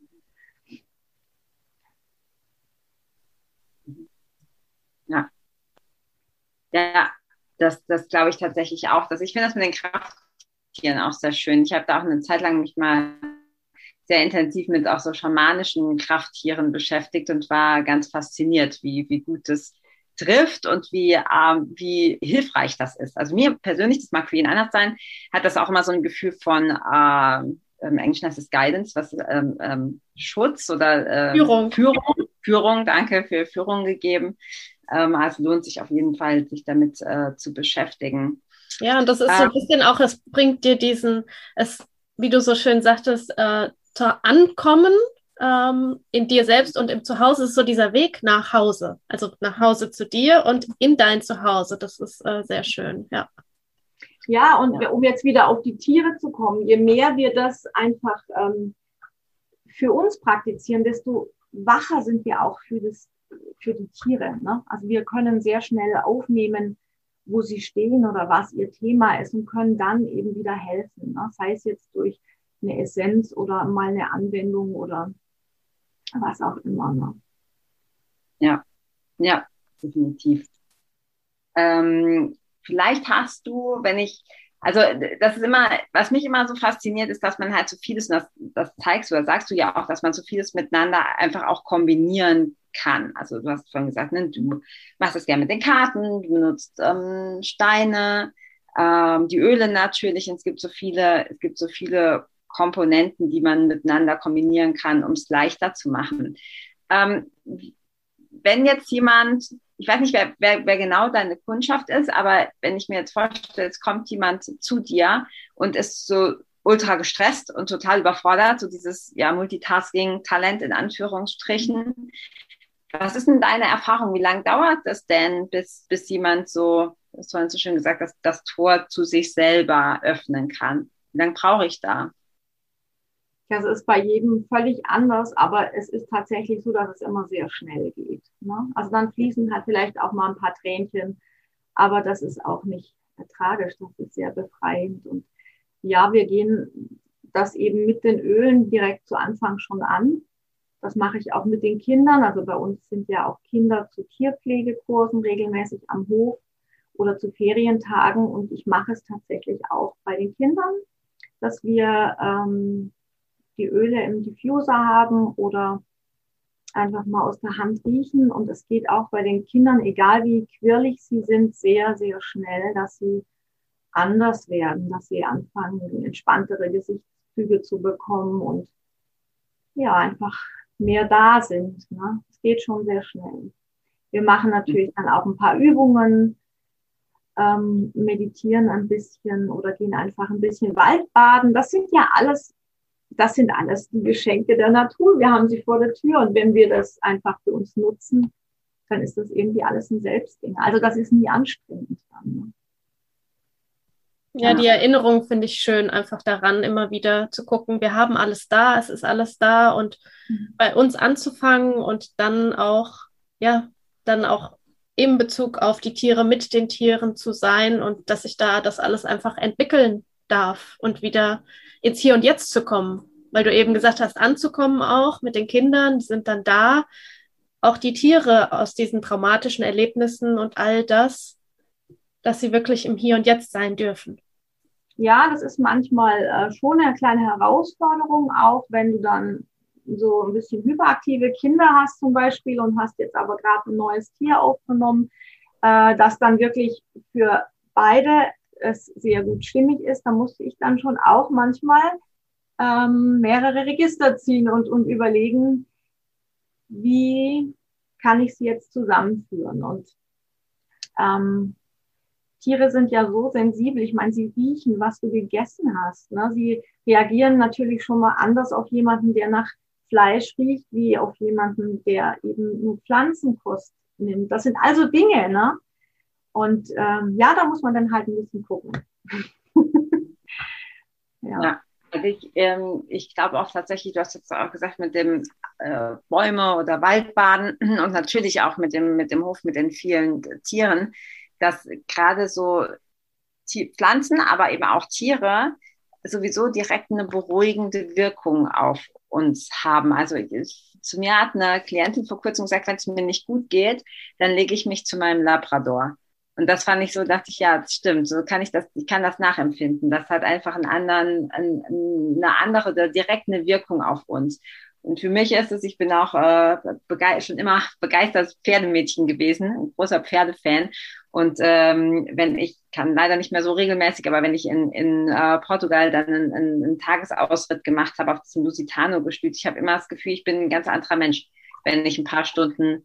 Ja. Ja, das, das glaube ich tatsächlich auch. Dass ich finde das mit den Krafttieren auch sehr schön. Ich habe da auch eine Zeit lang mich mal sehr intensiv mit auch so schamanischen Krafttieren beschäftigt und war ganz fasziniert, wie, wie gut das trifft und wie, ähm, wie hilfreich das ist. Also mir persönlich, das mag für ihn anders sein, hat das auch immer so ein Gefühl von, äh, im Englischen heißt es Guidance, was ähm, ähm, Schutz oder äh, Führung. Führung, Führung, danke für Führung gegeben. Ähm, also lohnt sich auf jeden Fall, sich damit äh, zu beschäftigen. Ja, und das ist so ein ähm, bisschen auch, es bringt dir diesen, es, wie du so schön sagtest, äh, Ankommen ähm, in dir selbst und im Zuhause ist so dieser Weg nach Hause, also nach Hause zu dir und in dein Zuhause. Das ist äh, sehr schön, ja. Ja, und ja. um jetzt wieder auf die Tiere zu kommen, je mehr wir das einfach ähm, für uns praktizieren, desto wacher sind wir auch für, das, für die Tiere. Ne? Also wir können sehr schnell aufnehmen, wo sie stehen oder was ihr Thema ist und können dann eben wieder helfen. Ne? Sei es jetzt durch eine Essenz oder mal eine Anwendung oder was auch immer. Ne? Ja, ja, definitiv. Ähm, vielleicht hast du, wenn ich, also das ist immer, was mich immer so fasziniert, ist, dass man halt so vieles, das, das zeigst du, oder sagst du ja auch, dass man so vieles miteinander einfach auch kombinieren kann. Also du hast vorhin gesagt, ne, du machst es gerne mit den Karten, du benutzt ähm, Steine, ähm, die Öle natürlich, und es gibt so viele, es gibt so viele Komponenten, die man miteinander kombinieren kann, um es leichter zu machen. Ähm, wenn jetzt jemand, ich weiß nicht, wer, wer, wer genau deine Kundschaft ist, aber wenn ich mir jetzt vorstelle, es kommt jemand zu dir und ist so ultra gestresst und total überfordert, so dieses ja, Multitasking-Talent in Anführungsstrichen. Was ist denn deine Erfahrung? Wie lange dauert es denn, bis, bis jemand so, das war so schön gesagt, dass das Tor zu sich selber öffnen kann? Wie lange brauche ich da? Das ist bei jedem völlig anders, aber es ist tatsächlich so, dass es immer sehr schnell geht. Ne? Also dann fließen halt vielleicht auch mal ein paar Tränchen, aber das ist auch nicht tragisch, das ist sehr befreiend. Und ja, wir gehen das eben mit den Ölen direkt zu Anfang schon an. Das mache ich auch mit den Kindern. Also bei uns sind ja auch Kinder zu Tierpflegekursen regelmäßig am Hof oder zu Ferientagen. Und ich mache es tatsächlich auch bei den Kindern, dass wir ähm, die Öle im Diffuser haben oder einfach mal aus der Hand riechen. Und es geht auch bei den Kindern, egal wie quirlig sie sind, sehr, sehr schnell, dass sie anders werden, dass sie anfangen, entspanntere Gesichtszüge zu bekommen und ja, einfach mehr da sind. Ne? Es geht schon sehr schnell. Wir machen natürlich dann auch ein paar Übungen, ähm, meditieren ein bisschen oder gehen einfach ein bisschen Waldbaden. Das sind ja alles das sind alles die Geschenke der Natur. Wir haben sie vor der Tür und wenn wir das einfach für uns nutzen, dann ist das irgendwie alles ein Selbstding. Also das ist nie anstrengend dann. Ne? Ja, die Erinnerung finde ich schön, einfach daran immer wieder zu gucken, wir haben alles da, es ist alles da und mhm. bei uns anzufangen und dann auch, ja, dann auch im Bezug auf die Tiere mit den Tieren zu sein und dass ich da das alles einfach entwickeln darf und wieder ins Hier und Jetzt zu kommen. Weil du eben gesagt hast, anzukommen auch mit den Kindern, die sind dann da. Auch die Tiere aus diesen traumatischen Erlebnissen und all das, dass sie wirklich im Hier und Jetzt sein dürfen. Ja, das ist manchmal äh, schon eine kleine Herausforderung, auch wenn du dann so ein bisschen hyperaktive Kinder hast zum Beispiel und hast jetzt aber gerade ein neues Tier aufgenommen, äh, das dann wirklich für beide es sehr gut stimmig ist, da musste ich dann schon auch manchmal ähm, mehrere Register ziehen und, und überlegen, wie kann ich sie jetzt zusammenführen. Und ähm, Tiere sind ja so sensibel. Ich meine, sie riechen, was du gegessen hast. Ne? Sie reagieren natürlich schon mal anders auf jemanden, der nach Fleisch riecht, wie auf jemanden, der eben nur Pflanzenkost nimmt. Das sind also Dinge, ne? Und ähm, ja, da muss man dann halt ein bisschen gucken. <laughs> ja. ja. weil ich, ähm, ich glaube auch tatsächlich, du hast jetzt auch gesagt, mit dem äh, Bäume oder Waldbaden <clears throat> und natürlich auch mit dem, mit dem Hof, mit den vielen Tieren, dass gerade so Pflanzen, aber eben auch Tiere sowieso direkt eine beruhigende Wirkung auf uns haben. Also ich, zu mir hat eine Klientin vor kurzem gesagt, wenn es mir nicht gut geht, dann lege ich mich zu meinem Labrador. Und das fand ich so, dachte ich, ja, das stimmt, so kann ich das, ich kann das nachempfinden. Das hat einfach einen anderen, eine andere, direkt eine Wirkung auf uns. Und für mich ist es, ich bin auch äh, schon immer begeistertes Pferdemädchen gewesen, ein großer Pferdefan. Und ähm, wenn ich kann leider nicht mehr so regelmäßig, aber wenn ich in, in äh, Portugal dann einen, einen Tagesausritt gemacht habe auf diesem Lusitano gestützt, ich habe immer das Gefühl, ich bin ein ganz anderer Mensch, wenn ich ein paar Stunden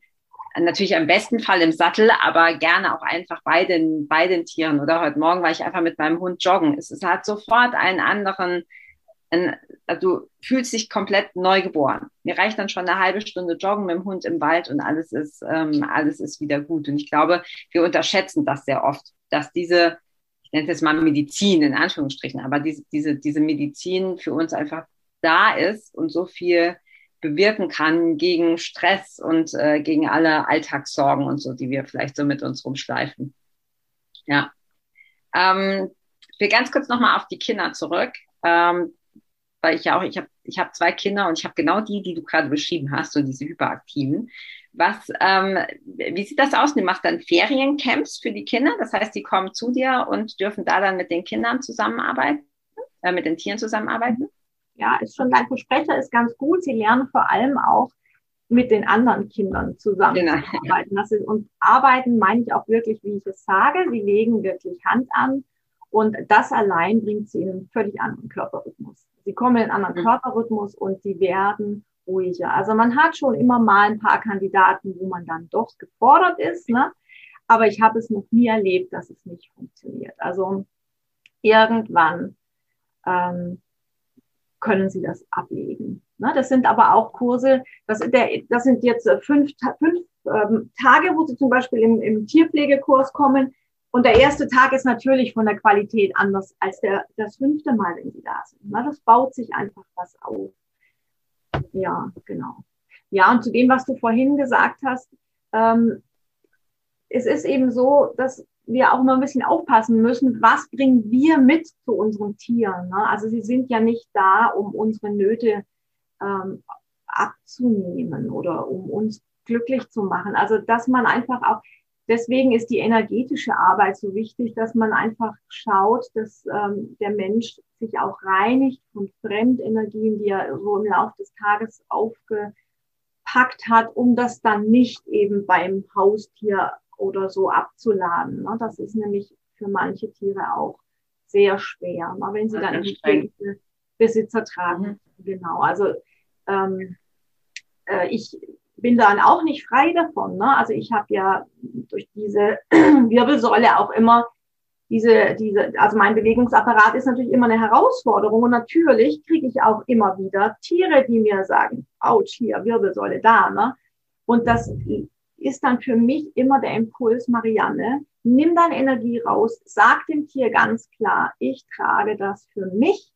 natürlich am besten Fall im Sattel, aber gerne auch einfach bei den, bei den Tieren. Oder heute Morgen war ich einfach mit meinem Hund joggen. Es, es hat sofort einen anderen ein, also du fühlst dich komplett neu geboren. Mir reicht dann schon eine halbe Stunde Joggen mit dem Hund im Wald und alles ist, ähm, alles ist wieder gut. Und ich glaube, wir unterschätzen das sehr oft, dass diese, ich nenne es jetzt mal Medizin in Anführungsstrichen, aber diese, diese, diese Medizin für uns einfach da ist und so viel bewirken kann gegen Stress und äh, gegen alle Alltagssorgen und so, die wir vielleicht so mit uns rumschleifen. Ja. Ähm, ich will ganz kurz nochmal auf die Kinder zurück. Ähm, weil ich ja auch, ich habe ich hab zwei Kinder und ich habe genau die, die du gerade beschrieben hast, so diese hyperaktiven. Was, ähm, wie sieht das aus? Du machst dann Feriencamps für die Kinder, das heißt, die kommen zu dir und dürfen da dann mit den Kindern zusammenarbeiten, äh, mit den Tieren zusammenarbeiten? Ja, ist schon dein Versprecher, ist ganz gut. Sie lernen vor allem auch mit den anderen Kindern zusammenzuarbeiten. Genau. Ist, und arbeiten meine ich auch wirklich, wie ich es sage. Sie legen wirklich Hand an und das allein bringt sie in einen völlig anderen Körperrhythmus. Sie kommen in einen anderen mhm. Körperrhythmus und sie werden ruhiger. Also man hat schon immer mal ein paar Kandidaten, wo man dann doch gefordert ist, ne? aber ich habe es noch nie erlebt, dass es nicht funktioniert. Also irgendwann ähm, können Sie das ablegen. Ne? Das sind aber auch Kurse, das, der, das sind jetzt äh, fünf, fünf ähm, Tage, wo Sie zum Beispiel im, im Tierpflegekurs kommen. Und der erste Tag ist natürlich von der Qualität anders als der, das fünfte Mal, wenn sie da sind. Na, das baut sich einfach was auf. Ja, genau. Ja, und zu dem, was du vorhin gesagt hast, ähm, es ist eben so, dass wir auch immer ein bisschen aufpassen müssen, was bringen wir mit zu unseren Tieren. Ne? Also sie sind ja nicht da, um unsere Nöte ähm, abzunehmen oder um uns glücklich zu machen. Also dass man einfach auch, deswegen ist die energetische Arbeit so wichtig, dass man einfach schaut, dass ähm, der Mensch sich auch reinigt von Fremdenergien, die er so im Laufe des Tages aufgepackt hat, um das dann nicht eben beim Haustier oder so abzuladen. Ne? Das ist nämlich für manche Tiere auch sehr schwer, ne? wenn sie dann in die Besitzer tragen. Mhm. Genau, also ähm, äh, ich bin dann auch nicht frei davon. Ne? Also ich habe ja durch diese <clears throat> Wirbelsäule auch immer diese, diese, also mein Bewegungsapparat ist natürlich immer eine Herausforderung und natürlich kriege ich auch immer wieder Tiere, die mir sagen, ouch, hier, Wirbelsäule da, ne? Und das ist dann für mich immer der Impuls, Marianne, nimm deine Energie raus, sag dem Tier ganz klar, ich trage das für mich,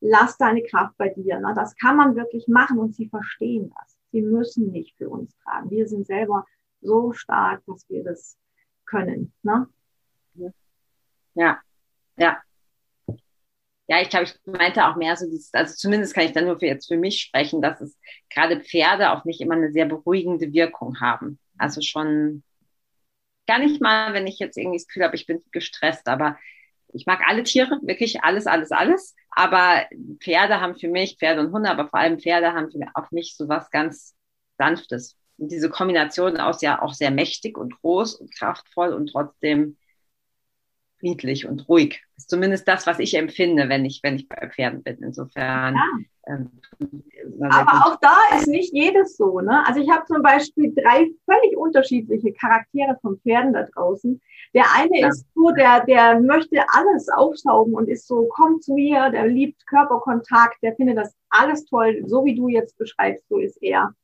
lass deine Kraft bei dir. Ne? Das kann man wirklich machen und sie verstehen das. Sie müssen nicht für uns tragen. Wir sind selber so stark, dass wir das können. Ne? Ja, ja. Ja, ich glaube, ich meinte auch mehr so dieses, also zumindest kann ich dann nur für jetzt für mich sprechen, dass es gerade Pferde auf mich immer eine sehr beruhigende Wirkung haben. Also schon gar nicht mal, wenn ich jetzt irgendwie das Gefühl habe, ich bin gestresst, aber ich mag alle Tiere, wirklich alles, alles, alles. Aber Pferde haben für mich, Pferde und Hunde, aber vor allem Pferde haben für mich, auf mich so was ganz Sanftes. Und diese Kombination aus ja auch sehr mächtig und groß und kraftvoll und trotzdem friedlich und ruhig. Das ist zumindest das, was ich empfinde, wenn ich, wenn ich bei Pferden bin. Insofern. Ja. Ähm, Aber auch da ist nicht jedes so. Ne? Also ich habe zum Beispiel drei völlig unterschiedliche Charaktere von Pferden da draußen. Der eine ja. ist so, der, der möchte alles aufsaugen und ist so, komm zu mir, der liebt Körperkontakt, der findet das alles toll, so wie du jetzt beschreibst, so ist er.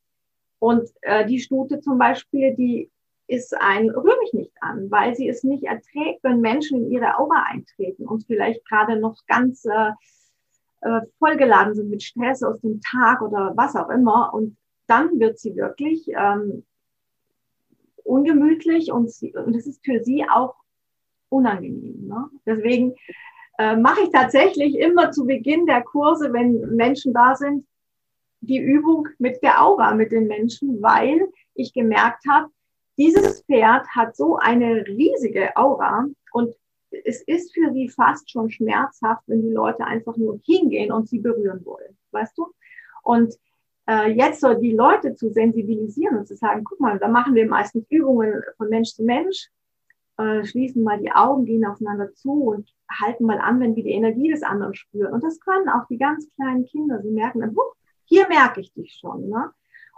Und äh, die Stute zum Beispiel, die ist ein rühr mich nicht an, weil sie es nicht erträgt, wenn Menschen in ihre Aura eintreten und vielleicht gerade noch ganz äh, äh, vollgeladen sind mit Stress aus dem Tag oder was auch immer. Und dann wird sie wirklich ähm, ungemütlich und, sie, und es ist für sie auch unangenehm. Ne? Deswegen äh, mache ich tatsächlich immer zu Beginn der Kurse, wenn Menschen da sind, die Übung mit der Aura mit den Menschen, weil ich gemerkt habe, dieses Pferd hat so eine riesige Aura und es ist für sie fast schon schmerzhaft, wenn die Leute einfach nur hingehen und sie berühren wollen, weißt du? Und äh, jetzt so die Leute zu sensibilisieren und zu sagen, guck mal, da machen wir meistens Übungen von Mensch zu Mensch, äh, schließen mal die Augen, gehen aufeinander zu und halten mal an, wenn wir die Energie des anderen spüren. Und das können auch die ganz kleinen Kinder. Sie merken dann, huch, hier merke ich dich schon. Ne?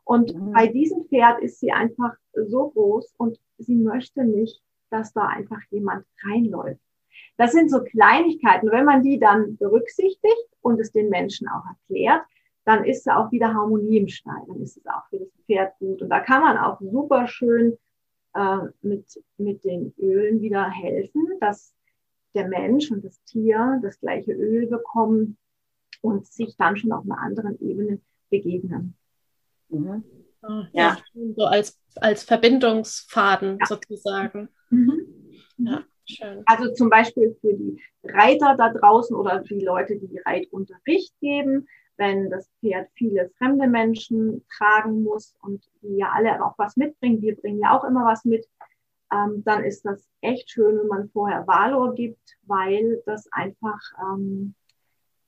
Und mhm. bei diesem Pferd ist sie einfach so groß und sie möchte nicht, dass da einfach jemand reinläuft. Das sind so Kleinigkeiten. Wenn man die dann berücksichtigt und es den Menschen auch erklärt, dann ist da auch wieder Harmonie im Stall. Dann ist es auch für das Pferd gut. Und da kann man auch super schön äh, mit, mit den Ölen wieder helfen, dass der Mensch und das Tier das gleiche Öl bekommen und sich dann schon auf einer anderen Ebene begegnen. Mhm. Oh, ja. So als, als Verbindungsfaden ja. sozusagen. Mhm. Ja, schön. Also zum Beispiel für die Reiter da draußen oder die Leute, die Reitunterricht geben, wenn das Pferd viele fremde Menschen tragen muss und die ja alle auch was mitbringen, wir bringen ja auch immer was mit, ähm, dann ist das echt schön, wenn man vorher Valor gibt, weil das einfach ähm,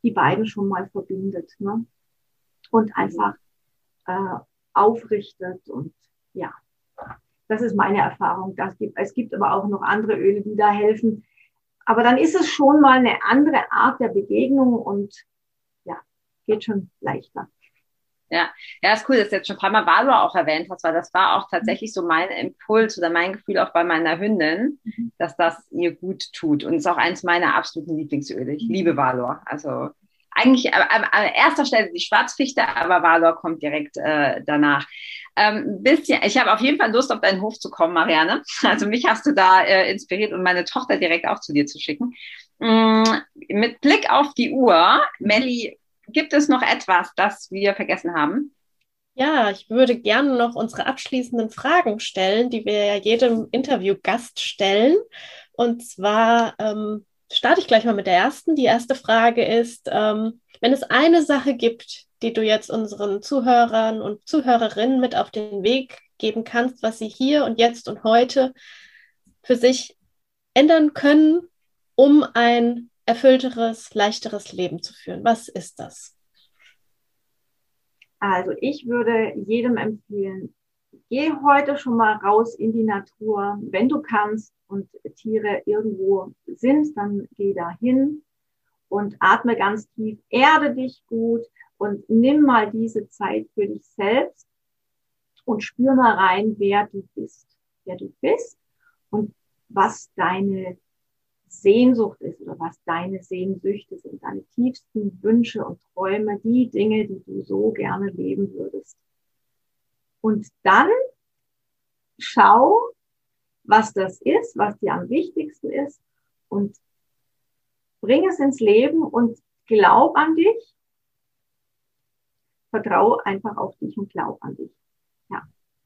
die beiden schon mal verbindet ne? und einfach äh, aufrichtet und ja, das ist meine Erfahrung. Das gibt, es gibt aber auch noch andere Öle, die da helfen. Aber dann ist es schon mal eine andere Art der Begegnung und ja, geht schon leichter. Ja, ja, ist cool, dass du jetzt schon ein paar Mal Valor auch erwähnt hast, weil das war auch tatsächlich so mein Impuls oder mein Gefühl auch bei meiner Hündin, mhm. dass das ihr gut tut. Und ist auch eins meiner absoluten Lieblingsöle. Ich liebe Valor. Also eigentlich an, an erster Stelle die Schwarzfichte, aber Valor kommt direkt äh, danach. Ähm, bisschen, ich habe auf jeden Fall Lust, auf deinen Hof zu kommen, Marianne. Also mich hast du da äh, inspiriert und meine Tochter direkt auch zu dir zu schicken. Mm, mit Blick auf die Uhr, Melli, gibt es noch etwas, das wir vergessen haben? Ja, ich würde gerne noch unsere abschließenden Fragen stellen, die wir ja jedem Interviewgast stellen. Und zwar ähm, starte ich gleich mal mit der ersten. Die erste Frage ist, ähm, wenn es eine Sache gibt, die du jetzt unseren Zuhörern und Zuhörerinnen mit auf den Weg geben kannst, was sie hier und jetzt und heute für sich ändern können, um ein erfüllteres, leichteres Leben zu führen. Was ist das? Also ich würde jedem empfehlen, geh heute schon mal raus in die Natur, wenn du kannst und Tiere irgendwo sind, dann geh dahin und atme ganz tief, erde dich gut und nimm mal diese Zeit für dich selbst und spür mal rein, wer du bist, wer du bist und was deine Sehnsucht ist oder was deine Sehnsüchte sind, deine tiefsten Wünsche und Träume, die Dinge, die du so gerne leben würdest. Und dann schau, was das ist, was dir am wichtigsten ist und bring es ins Leben und glaub an dich. Vertraue einfach auf dich und glaub an dich. Ja.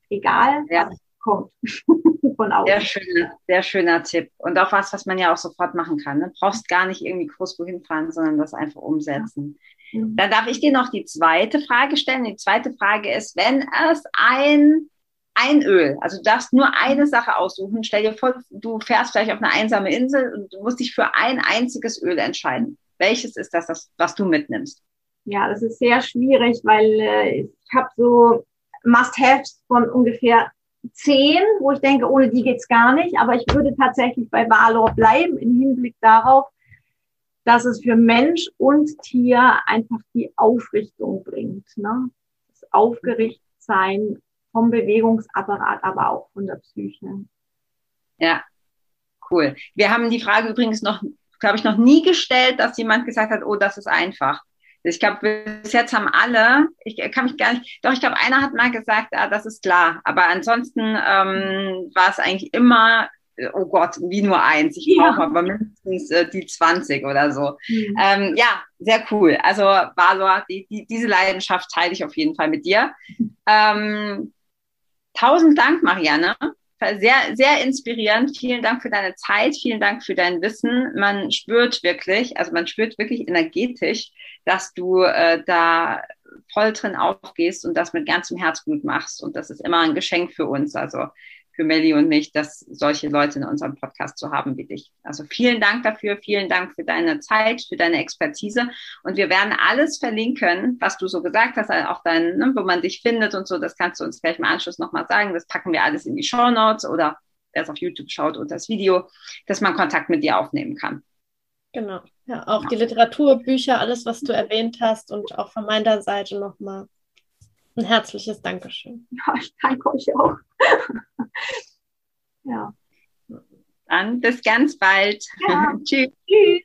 Egal, ja. was kommt <laughs> von außen. Sehr schöner, sehr schöner Tipp. Und auch was, was man ja auch sofort machen kann. Ne? Brauchst gar nicht irgendwie groß wohin fahren, sondern das einfach umsetzen. Ja. Mhm. Dann darf ich dir noch die zweite Frage stellen. Die zweite Frage ist, wenn es ein ein Öl. Also du darfst nur eine Sache aussuchen. Stell dir vor, du fährst vielleicht auf eine einsame Insel und du musst dich für ein einziges Öl entscheiden. Welches ist das, was du mitnimmst? Ja, das ist sehr schwierig, weil äh, ich habe so Must-Haves von ungefähr zehn, wo ich denke, ohne die geht's gar nicht. Aber ich würde tatsächlich bei Valor bleiben im Hinblick darauf, dass es für Mensch und Tier einfach die Aufrichtung bringt. Ne? Das Aufgerichtsein vom Bewegungsapparat, aber auch von der Psyche. Ja, cool. Wir haben die Frage übrigens noch, glaube ich, noch nie gestellt, dass jemand gesagt hat, oh, das ist einfach. Ich glaube, bis jetzt haben alle, ich kann mich gar nicht, doch, ich glaube, einer hat mal gesagt, ah, das ist klar. Aber ansonsten ähm, war es eigentlich immer oh Gott, wie nur eins. Ich ja. brauche aber mindestens äh, die 20 oder so. Mhm. Ähm, ja, sehr cool. Also Valor, die, die, diese Leidenschaft teile ich auf jeden Fall mit dir. <laughs> Ähm, tausend Dank, Marianne. Sehr, sehr inspirierend. Vielen Dank für deine Zeit. Vielen Dank für dein Wissen. Man spürt wirklich, also man spürt wirklich energetisch, dass du äh, da voll drin aufgehst und das mit ganzem Herzblut machst. Und das ist immer ein Geschenk für uns. Also für Melly und mich, dass solche Leute in unserem Podcast zu haben wie dich. Also vielen Dank dafür, vielen Dank für deine Zeit, für deine Expertise und wir werden alles verlinken, was du so gesagt hast, auch dein, ne, wo man dich findet und so, das kannst du uns gleich im Anschluss nochmal sagen. Das packen wir alles in die Show Notes oder wer es auf YouTube schaut und das Video, dass man Kontakt mit dir aufnehmen kann. Genau. Ja, auch die Literatur, Bücher, alles, was du erwähnt hast und auch von meiner Seite nochmal ein herzliches Dankeschön. Ja, ich danke euch auch. ja. Dann bis ganz bald. Ja. <laughs> Tschüss. Tschüss.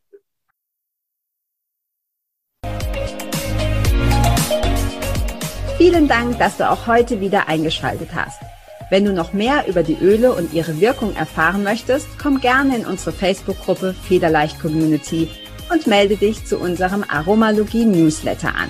Vielen Dank, dass du auch heute wieder eingeschaltet hast. Wenn du noch mehr über die Öle und ihre Wirkung erfahren möchtest, komm gerne in unsere Facebook-Gruppe Federleicht Community und melde dich zu unserem Aromalogie Newsletter an.